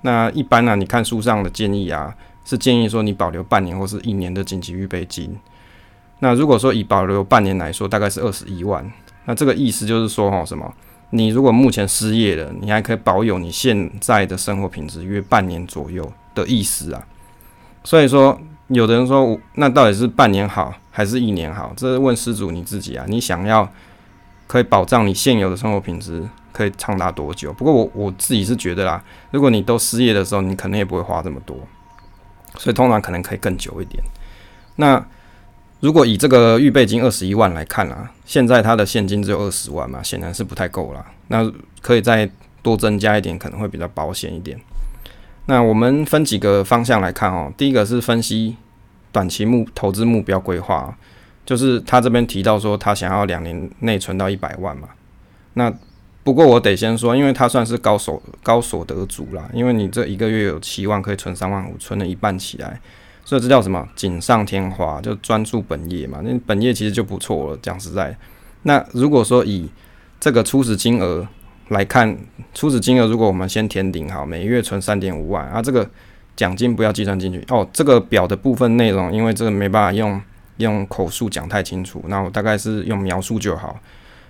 那一般呢，你看书上的建议啊，是建议说你保留半年或是一年的紧急预备金。那如果说以保留半年来说，大概是二十一万。那这个意思就是说，哈，什么？你如果目前失业了，你还可以保有你现在的生活品质约半年左右的意思啊。所以说。有的人说，那到底是半年好还是一年好？这是问失主你自己啊。你想要可以保障你现有的生活品质，可以长达多久？不过我我自己是觉得啦，如果你都失业的时候，你可能也不会花这么多，所以通常可能可以更久一点。那如果以这个预备金二十一万来看啊，现在他的现金只有二十万嘛，显然是不太够了。那可以再多增加一点，可能会比较保险一点。那我们分几个方向来看哦。第一个是分析短期目投资目标规划，就是他这边提到说他想要两年内存到一百万嘛。那不过我得先说，因为他算是高所高所得族啦，因为你这一个月有七万可以存三万五，存了一半起来，所以这叫什么锦上添花，就专注本业嘛。那本业其实就不错了，讲实在。那如果说以这个初始金额来看，初始金额如果我们先填顶好，每月存三点五万啊，这个奖金不要计算进去哦。这个表的部分内容，因为这个没办法用用口述讲太清楚，那我大概是用描述就好。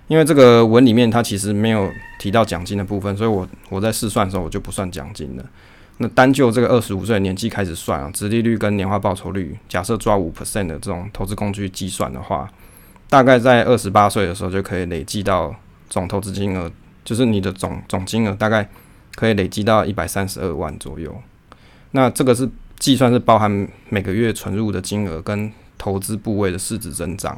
因为这个文里面它其实没有提到奖金的部分，所以我我在试算的时候我就不算奖金了。那单就这个二十五岁的年纪开始算啊，殖利率跟年化报酬率，假设抓五 percent 的这种投资工具计算的话，大概在二十八岁的时候就可以累计到总投资金额，就是你的总总金额大概可以累积到一百三十二万左右。那这个是计算是包含每个月存入的金额跟投资部位的市值增长。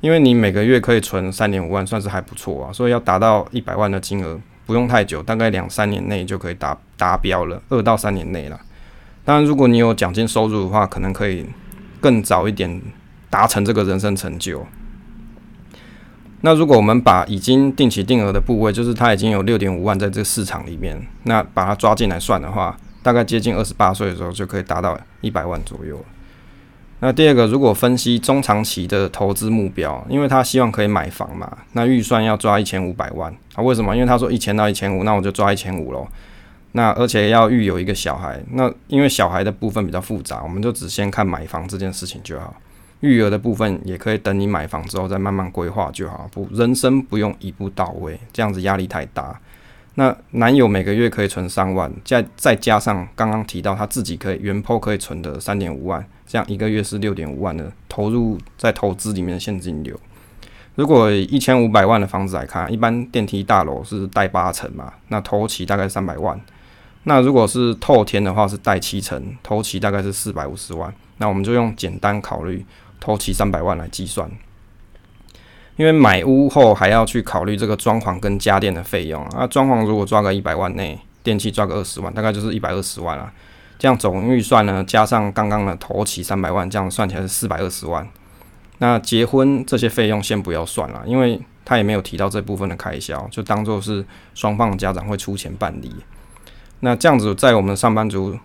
因为你每个月可以存三点五万，算是还不错啊，所以要达到一百万的金额不用太久，大概两三年内就可以达达标了，二到三年内了。当然，如果你有奖金收入的话，可能可以更早一点达成这个人生成就。那如果我们把已经定期定额的部位，就是它已经有六点五万在这个市场里面，那把它抓进来算的话，大概接近二十八岁的时候就可以达到一百万左右。那第二个，如果分析中长期的投资目标，因为他希望可以买房嘛，那预算要抓一千五百万啊？为什么？因为他说一千到一千五，那我就抓一千五喽。那而且要育有一个小孩，那因为小孩的部分比较复杂，我们就只先看买房这件事情就好。育儿的部分也可以等你买房之后再慢慢规划就好，不人生不用一步到位，这样子压力太大。那男友每个月可以存三万，再再加上刚刚提到他自己可以原抛可以存的三点五万，这样一个月是六点五万的投入在投资里面的现金流。如果一千五百万的房子来看，一般电梯大楼是贷八成嘛，那头期大概三百万。那如果是透天的话是贷七成，头期大概是四百五十万。那我们就用简单考虑头期三百万来计算。因为买屋后还要去考虑这个装潢跟家电的费用啊，装潢如果抓个一百万内，电器抓个二十万，大概就是一百二十万了。这样总预算呢，加上刚刚的头期三百万，这样算起来是四百二十万。那结婚这些费用先不要算了，因为他也没有提到这部分的开销，就当做是双方家长会出钱办理。那这样子在我们上班族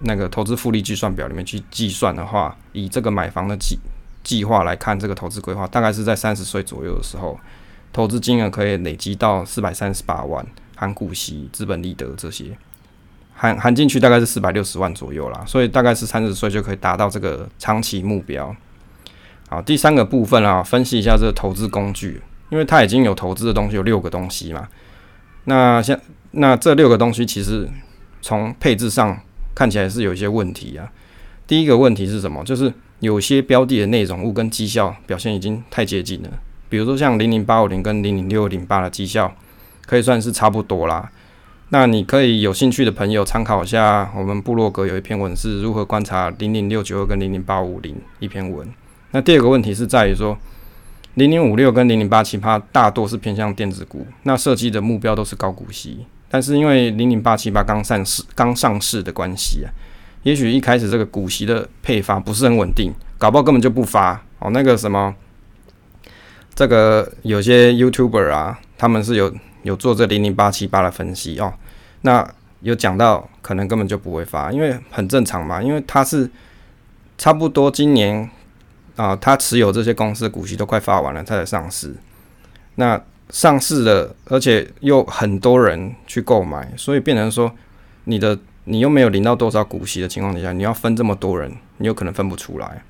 那个投资复利计算表里面去计算的话，以这个买房的计。计划来看，这个投资规划大概是在三十岁左右的时候，投资金额可以累积到四百三十八万，含股息、资本利得这些，含含进去大概是四百六十万左右啦。所以大概是三十岁就可以达到这个长期目标。好，第三个部分啊，分析一下这个投资工具，因为它已经有投资的东西有六个东西嘛。那像那这六个东西其实从配置上看起来是有一些问题啊。第一个问题是什么？就是有些标的的内容物跟绩效表现已经太接近了，比如说像零零八五零跟零零六零八的绩效可以算是差不多啦。那你可以有兴趣的朋友参考一下，我们部落格有一篇文是如何观察零零六九二跟零零八五零一篇文。那第二个问题是在于说，零零五六跟零零八七八大多是偏向电子股，那设计的目标都是高股息，但是因为零零八七八刚上市刚上市的关系啊。也许一开始这个股息的配发不是很稳定，搞不好根本就不发哦。那个什么，这个有些 YouTuber 啊，他们是有有做这零零八七八的分析哦。那有讲到可能根本就不会发，因为很正常嘛，因为他是差不多今年啊，他持有这些公司的股息都快发完了，他才上市。那上市了，而且又很多人去购买，所以变成说你的。你又没有领到多少股息的情况底下，你要分这么多人，你有可能分不出来，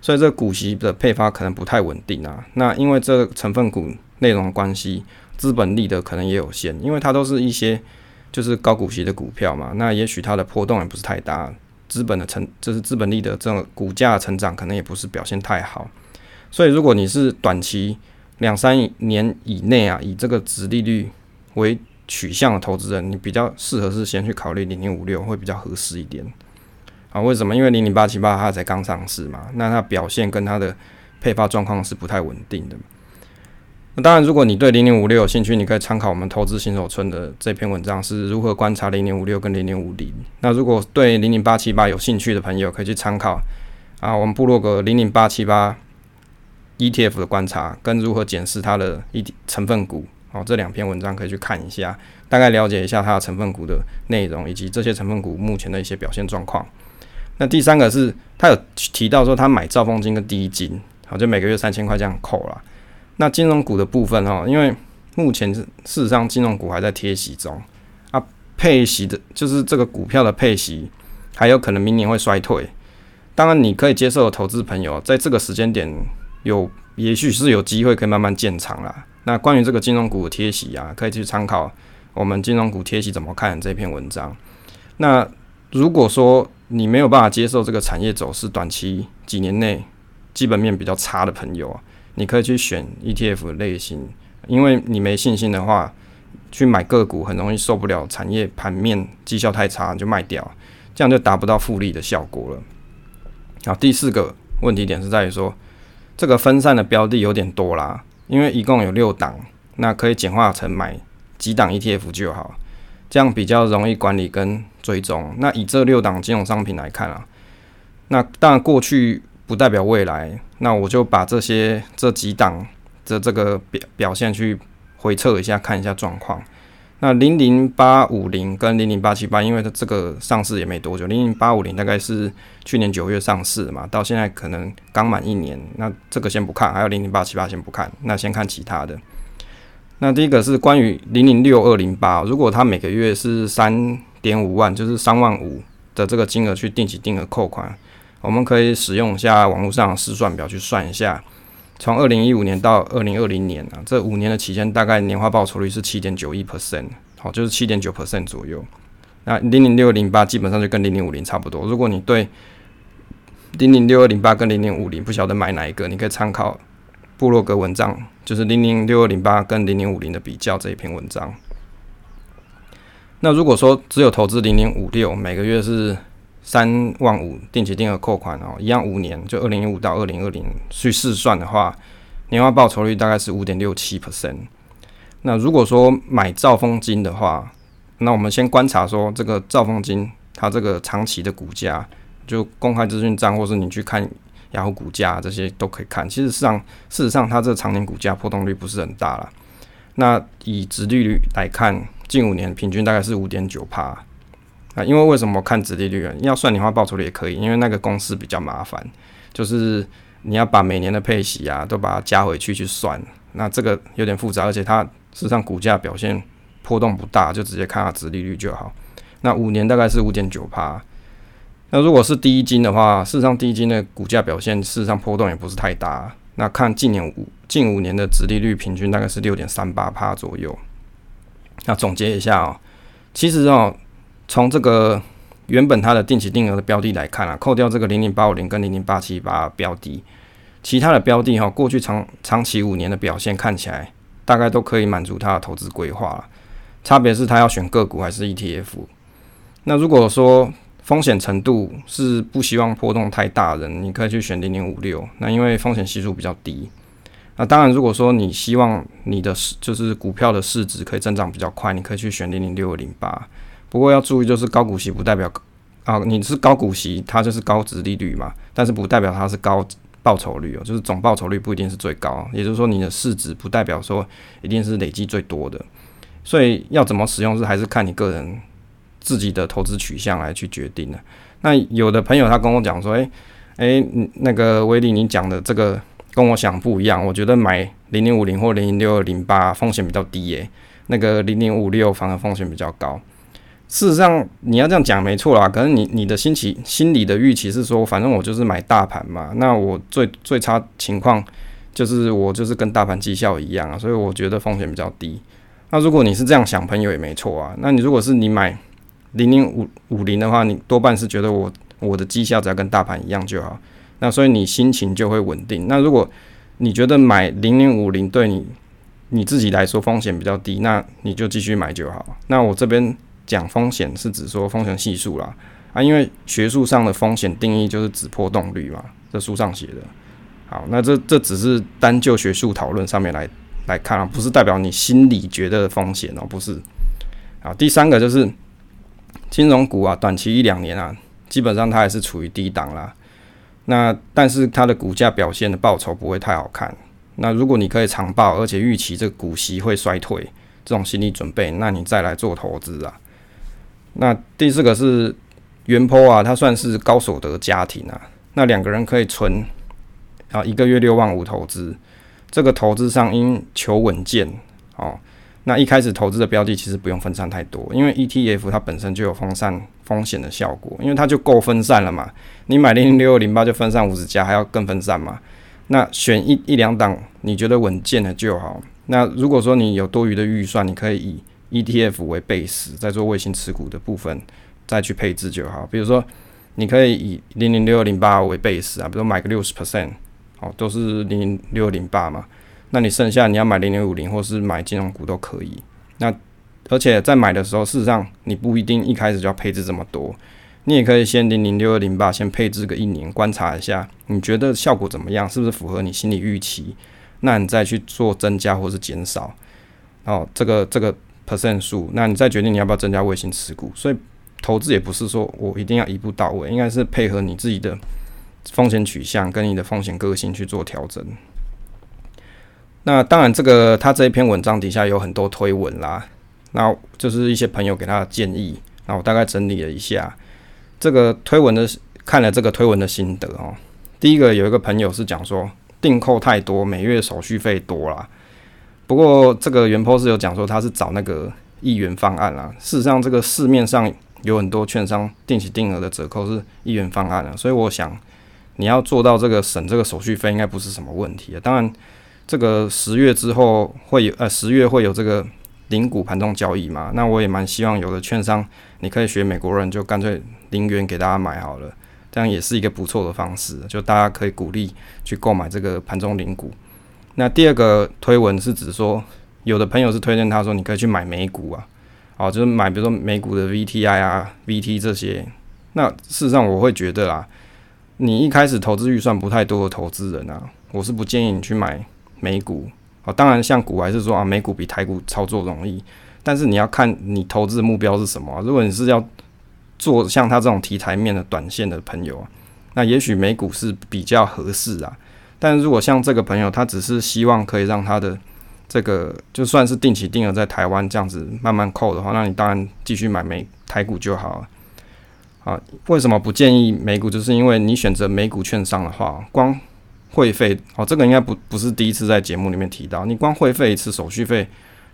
所以这个股息的配发可能不太稳定啊。那因为这个成分股内容关系，资本利得可能也有限，因为它都是一些就是高股息的股票嘛。那也许它的波动也不是太大，资本的成就是资本利得这种股价成长可能也不是表现太好。所以如果你是短期两三年以内啊，以这个值利率为取向的投资人，你比较适合是先去考虑零零五六会比较合适一点啊？为什么？因为零零八七八它才刚上市嘛，那它表现跟它的配发状况是不太稳定的。那当然，如果你对零零五六有兴趣，你可以参考我们投资新手村的这篇文章，是如何观察零零五六跟零零五零。那如果对零零八七八有兴趣的朋友，可以去参考啊，我们部落格零零八七八 ETF 的观察跟如何检视它的一成分股。哦，这两篇文章可以去看一下，大概了解一下它的成分股的内容，以及这些成分股目前的一些表现状况。那第三个是，他有提到说他买兆丰金跟第一金，好，就每个月三千块这样扣了。那金融股的部分哦，因为目前事实上金融股还在贴息中啊，配息的，就是这个股票的配息，还有可能明年会衰退。当然，你可以接受的投资朋友，在这个时间点有，也许是有机会可以慢慢建仓啦。那关于这个金融股的贴息啊，可以去参考我们金融股贴息怎么看这篇文章。那如果说你没有办法接受这个产业走势，短期几年内基本面比较差的朋友啊，你可以去选 ETF 类型，因为你没信心的话，去买个股很容易受不了产业盘面绩效太差就卖掉，这样就达不到复利的效果了。好，第四个问题点是在于说，这个分散的标的有点多啦，因为一共有六档，那可以简化成买几档 ETF 就好。这样比较容易管理跟追踪。那以这六档金融商品来看啊，那当然过去不代表未来。那我就把这些这几档的这个表表现去回测一下，看一下状况。那零零八五零跟零零八七八，因为它这个上市也没多久，零零八五零大概是去年九月上市嘛，到现在可能刚满一年。那这个先不看，还有零零八七八先不看，那先看其他的。那第一个是关于零零六二零八，如果它每个月是三点五万，就是三万五的这个金额去定期定额扣款，我们可以使用一下网络上试算表去算一下，从二零一五年到二零二零年啊，这五年的期间大概年化报酬率是七点九一 percent，好，就是七点九 percent 左右。那零零六零八基本上就跟零零五零差不多。如果你对零零六二零八跟零零五零不晓得买哪一个，你可以参考。布洛格文章就是零零六二零八跟零零五零的比较这一篇文章。那如果说只有投资零零五六，每个月是三万五定期定额扣款哦，一样五年，就二零一五到二零二零去试算的话，年化报酬率大概是五点六七 percent。那如果说买兆丰金的话，那我们先观察说这个兆丰金它这个长期的股价，就公开资讯账，或是你去看。然后股价这些都可以看，其实上事实上它这个常年股价波动率不是很大了。那以殖利率来看，近五年平均大概是五点九帕啊。因为为什么看殖利率啊？要算年化报酬率也可以，因为那个公式比较麻烦，就是你要把每年的配息啊都把它加回去去算，那这个有点复杂，而且它事实上股价表现波动不大，就直接看它殖利率就好。那五年大概是五点九帕。那如果是第一金的话，事实上第一金的股价表现事实上波动也不是太大。那看近年五近五年的殖利率平均大概是六点三八帕左右。那总结一下哦，其实哦，从这个原本它的定期定额的标的来看啊，扣掉这个零零八五零跟零零八七八标的，其他的标的哈，过去长长期五年的表现看起来大概都可以满足它的投资规划了。差别是它要选个股还是 ETF。那如果说风险程度是不希望波动太大的，你可以去选零零五六。那因为风险系数比较低。那当然，如果说你希望你的就是股票的市值可以增长比较快，你可以去选零零六零八。不过要注意，就是高股息不代表啊，你是高股息，它就是高值利率嘛，但是不代表它是高报酬率哦，就是总报酬率不一定是最高。也就是说，你的市值不代表说一定是累积最多的。所以要怎么使用，是还是看你个人。自己的投资取向来去决定的。那有的朋友他跟我讲说：“诶、诶，那个威力，你讲的这个跟我想不一样。我觉得买零零五零或零零六零八风险比较低耶，那个零零五六反而风险比较高。事实上，你要这样讲没错啦。可能你你的心情心理的预期是说，反正我就是买大盘嘛。那我最最差情况就是我就是跟大盘绩效一样啊，所以我觉得风险比较低。那如果你是这样想，朋友也没错啊。那你如果是你买。零零五五零的话，你多半是觉得我我的绩效只要跟大盘一样就好，那所以你心情就会稳定。那如果你觉得买零零五零对你你自己来说风险比较低，那你就继续买就好。那我这边讲风险是指说风险系数啦，啊，因为学术上的风险定义就是指波动率嘛，这书上写的。好，那这这只是单就学术讨论上面来来看啊，不是代表你心里觉得风险哦，不是。好，第三个就是。金融股啊，短期一两年啊，基本上它还是处于低档啦。那但是它的股价表现的报酬不会太好看。那如果你可以长报，而且预期这个股息会衰退，这种心理准备，那你再来做投资啊。那第四个是元坡啊，他算是高所得家庭啊，那两个人可以存啊一个月六万五投资，这个投资上应求稳健哦。那一开始投资的标的其实不用分散太多，因为 ETF 它本身就有分散风险的效果，因为它就够分散了嘛。你买零零六零八就分散五十家，还要更分散嘛？那选一一两档你觉得稳健的就好。那如果说你有多余的预算，你可以以 ETF 为 base，在做卫星持股的部分再去配置就好。比如说，你可以以零零六二零八为 base 啊，比如买个六十 percent，哦，都是零零六二零八嘛。那你剩下你要买零零五零或是买金融股都可以。那而且在买的时候，事实上你不一定一开始就要配置这么多，你也可以先零零六二零八先配置个一年，观察一下，你觉得效果怎么样，是不是符合你心理预期？那你再去做增加或是减少，哦，这个这个 percent 数，那你再决定你要不要增加卫星持股。所以投资也不是说我一定要一步到位，应该是配合你自己的风险取向跟你的风险个性去做调整。那当然，这个他这一篇文章底下有很多推文啦，那就是一些朋友给他的建议，那我大概整理了一下这个推文的，看了这个推文的心得哦。第一个有一个朋友是讲说订扣太多，每月手续费多啦。不过这个原 po 是有讲说他是找那个一元方案啦。事实上，这个市面上有很多券商定期定额的折扣是一元方案啊，所以我想你要做到这个省这个手续费，应该不是什么问题啊。当然。这个十月之后会有，呃，十月会有这个零股盘中交易嘛？那我也蛮希望有的券商，你可以学美国人，就干脆零元给大家买好了，这样也是一个不错的方式，就大家可以鼓励去购买这个盘中零股。那第二个推文是指说，有的朋友是推荐他说，你可以去买美股啊，哦，就是买比如说美股的 VTI 啊、VT 这些。那事实上我会觉得啦，你一开始投资预算不太多的投资人啊，我是不建议你去买。美股啊，当然像股还是说啊，美股比台股操作容易，但是你要看你投资的目标是什么。如果你是要做像他这种题材面的短线的朋友啊，那也许美股是比较合适啊。但如果像这个朋友，他只是希望可以让他的这个就算是定期定额在台湾这样子慢慢扣的话，那你当然继续买美台股就好了。啊，为什么不建议美股？就是因为你选择美股券商的话，光会费哦，这个应该不不是第一次在节目里面提到。你光会费一次手续费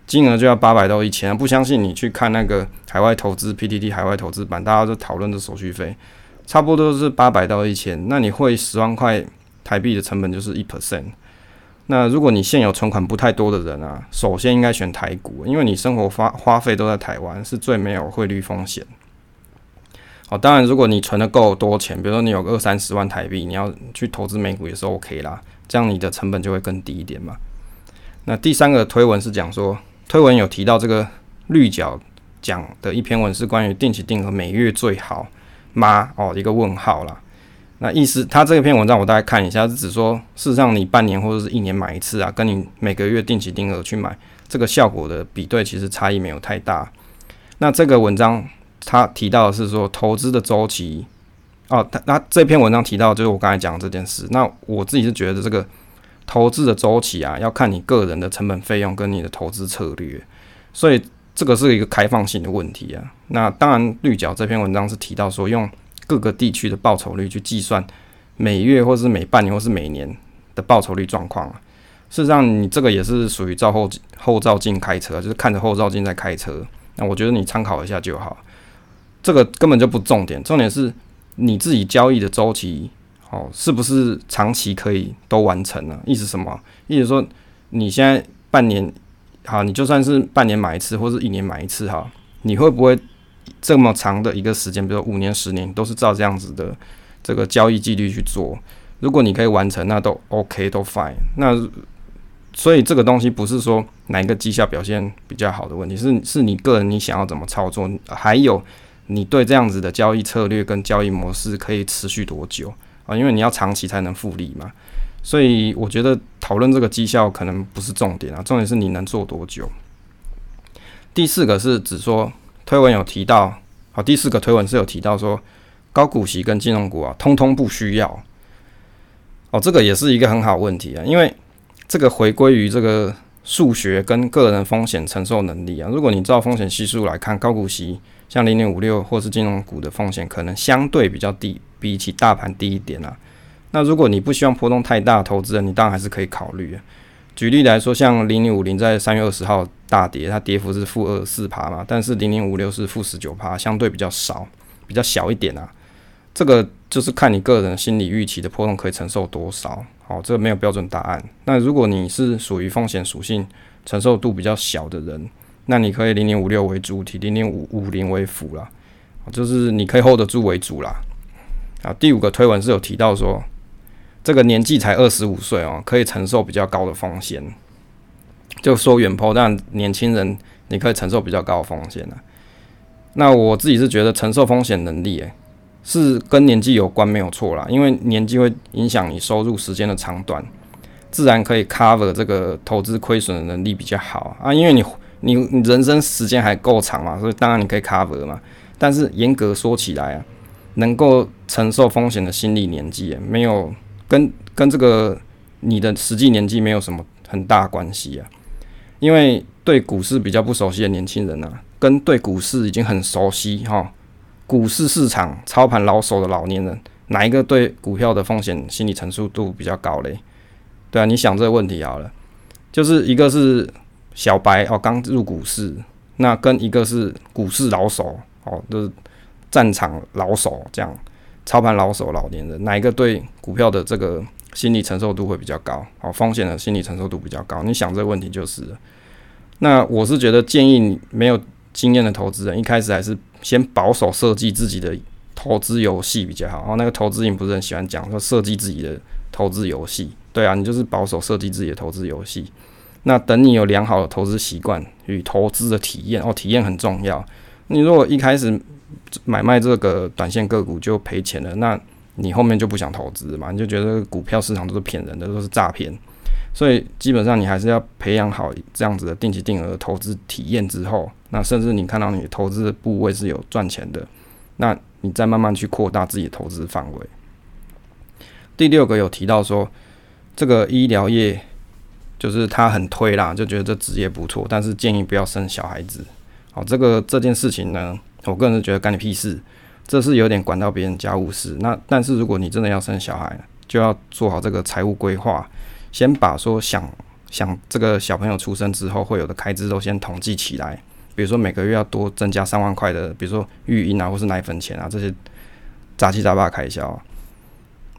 金额就要八百到一千，不相信你去看那个海外投资 PTT 海外投资版，大家都讨论这手续费，差不多都是八百到一千。那你会十万块台币的成本就是一 percent。那如果你现有存款不太多的人啊，首先应该选台股，因为你生活花花费都在台湾，是最没有汇率风险。哦，当然，如果你存的够多钱，比如说你有二三十万台币，你要去投资美股也是 OK 啦，这样你的成本就会更低一点嘛。那第三个推文是讲说，推文有提到这个绿角讲的一篇文是关于定期定额每月最好吗？哦，一个问号啦。那意思，他这篇文章我大概看一下，是指说，事实上你半年或者是一年买一次啊，跟你每个月定期定额去买，这个效果的比对其实差异没有太大。那这个文章。他提到的是说投资的周期哦，他他这篇文章提到就是我刚才讲这件事。那我自己是觉得这个投资的周期啊，要看你个人的成本费用跟你的投资策略，所以这个是一个开放性的问题啊。那当然，绿角这篇文章是提到说用各个地区的报酬率去计算每月或是每半年或是每年的报酬率状况。事实上，你这个也是属于照后后照镜开车，就是看着后照镜在开车。那我觉得你参考一下就好。这个根本就不重点，重点是你自己交易的周期，哦，是不是长期可以都完成呢？意思什么？意思说你现在半年，好，你就算是半年买一次，或是一年买一次，哈，你会不会这么长的一个时间，比如五年、十年，都是照这样子的这个交易纪律去做？如果你可以完成，那都 OK，都 fine。那所以这个东西不是说哪一个绩效表现比较好的问题，是是你个人你想要怎么操作，还有。你对这样子的交易策略跟交易模式可以持续多久啊？因为你要长期才能复利嘛，所以我觉得讨论这个绩效可能不是重点啊，重点是你能做多久。第四个是指说推文有提到，好，第四个推文是有提到说高股息跟金融股啊，通通不需要。哦，这个也是一个很好问题啊，因为这个回归于这个数学跟个人风险承受能力啊。如果你照风险系数来看，高股息像零点五六或是金融股的风险可能相对比较低，比起大盘低一点啊。那如果你不希望波动太大，投资人你当然还是可以考虑。举例来说，像零零五零在三月二十号大跌，它跌幅是负二四趴嘛，但是零零五六是负十九趴，相对比较少，比较小一点啊。这个就是看你个人心理预期的波动可以承受多少。好，这个没有标准答案。那如果你是属于风险属性承受度比较小的人，那你可以零零五六为主体，零零五五零为辅啦，就是你可以 hold 得住为主啦。啊，第五个推文是有提到说。这个年纪才二十五岁哦，可以承受比较高的风险。就说远抛，但年轻人你可以承受比较高的风险啊。那我自己是觉得承受风险能力，诶，是跟年纪有关，没有错啦。因为年纪会影响你收入时间的长短，自然可以 cover 这个投资亏损的能力比较好啊。因为你你你人生时间还够长嘛，所以当然你可以 cover 嘛。但是严格说起来啊，能够承受风险的心理年纪，没有。跟跟这个你的实际年纪没有什么很大关系啊，因为对股市比较不熟悉的年轻人啊，跟对股市已经很熟悉哈，股市市场操盘老手的老年人，哪一个对股票的风险心理承受度比较高嘞？对啊，你想这个问题好了，就是一个是小白哦，刚入股市，那跟一个是股市老手哦，就是战场老手这样。操盘老手、老年人，哪一个对股票的这个心理承受度会比较高？好，风险的心理承受度比较高。你想这个问题就是，那我是觉得建议你没有经验的投资人，一开始还是先保守设计自己的投资游戏比较好。哦，那个投资人不是很喜欢讲说设计自己的投资游戏，对啊，你就是保守设计自己的投资游戏。那等你有良好的投资习惯与投资的体验，哦，体验很重要。你如果一开始买卖这个短线个股就赔钱了，那你后面就不想投资嘛？你就觉得股票市场都是骗人的，都是诈骗。所以基本上你还是要培养好这样子的定期定额投资体验之后，那甚至你看到你投资的部位是有赚钱的，那你再慢慢去扩大自己的投资范围。第六个有提到说，这个医疗业就是他很推啦，就觉得这职业不错，但是建议不要生小孩子。好，这个这件事情呢？我个人是觉得干你屁事，这是有点管到别人家务事。那但是如果你真的要生小孩，就要做好这个财务规划，先把说想想这个小朋友出生之后会有的开支都先统计起来。比如说每个月要多增加三万块的，比如说育婴啊或是奶粉钱啊这些杂七杂八开销。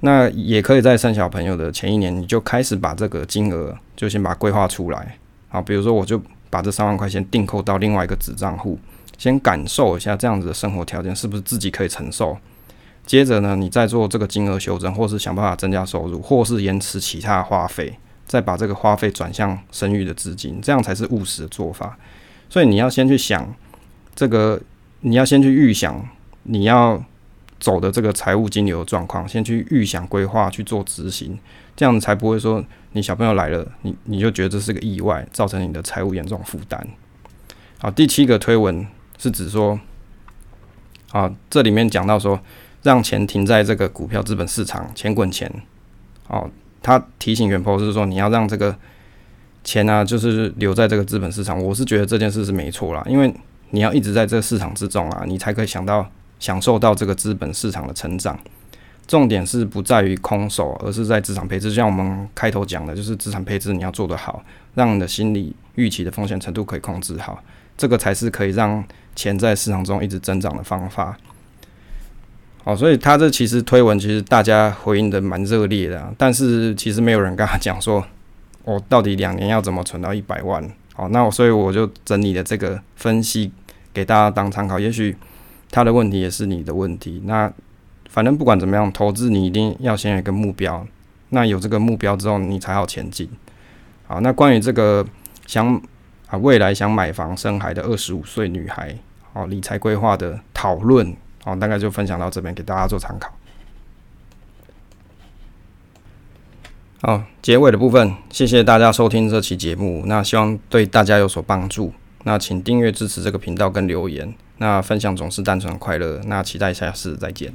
那也可以在生小朋友的前一年，你就开始把这个金额就先把它规划出来。好，比如说我就把这三万块钱定扣到另外一个子账户。先感受一下这样子的生活条件是不是自己可以承受，接着呢，你再做这个金额修正，或是想办法增加收入，或是延迟其他花费，再把这个花费转向生育的资金，这样才是务实的做法。所以你要先去想这个，你要先去预想你要走的这个财务金流状况，先去预想规划去做执行，这样才不会说你小朋友来了，你你就觉得这是个意外，造成你的财务严重负担。好，第七个推文。是指说，啊，这里面讲到说，让钱停在这个股票资本市场，钱滚钱。哦，他提醒元坡是说，你要让这个钱啊，就是留在这个资本市场。我是觉得这件事是没错啦，因为你要一直在这个市场之中啊，你才可以想到享受到这个资本市场的成长。重点是不在于空手，而是在资产配置。就像我们开头讲的，就是资产配置你要做得好，让你的心理预期的风险程度可以控制好，这个才是可以让。钱在市场中一直增长的方法，好，所以他这其实推文其实大家回应的蛮热烈的，但是其实没有人跟他讲说，我到底两年要怎么存到一百万？好，那我所以我就整理了这个分析给大家当参考，也许他的问题也是你的问题。那反正不管怎么样，投资你一定要先有一个目标，那有这个目标之后，你才好前进。好，那关于这个想。啊，未来想买房生孩的二十五岁女孩，哦，理财规划的讨论，哦，大概就分享到这边，给大家做参考。好，结尾的部分，谢谢大家收听这期节目，那希望对大家有所帮助。那请订阅支持这个频道跟留言，那分享总是单纯快乐，那期待下次再见。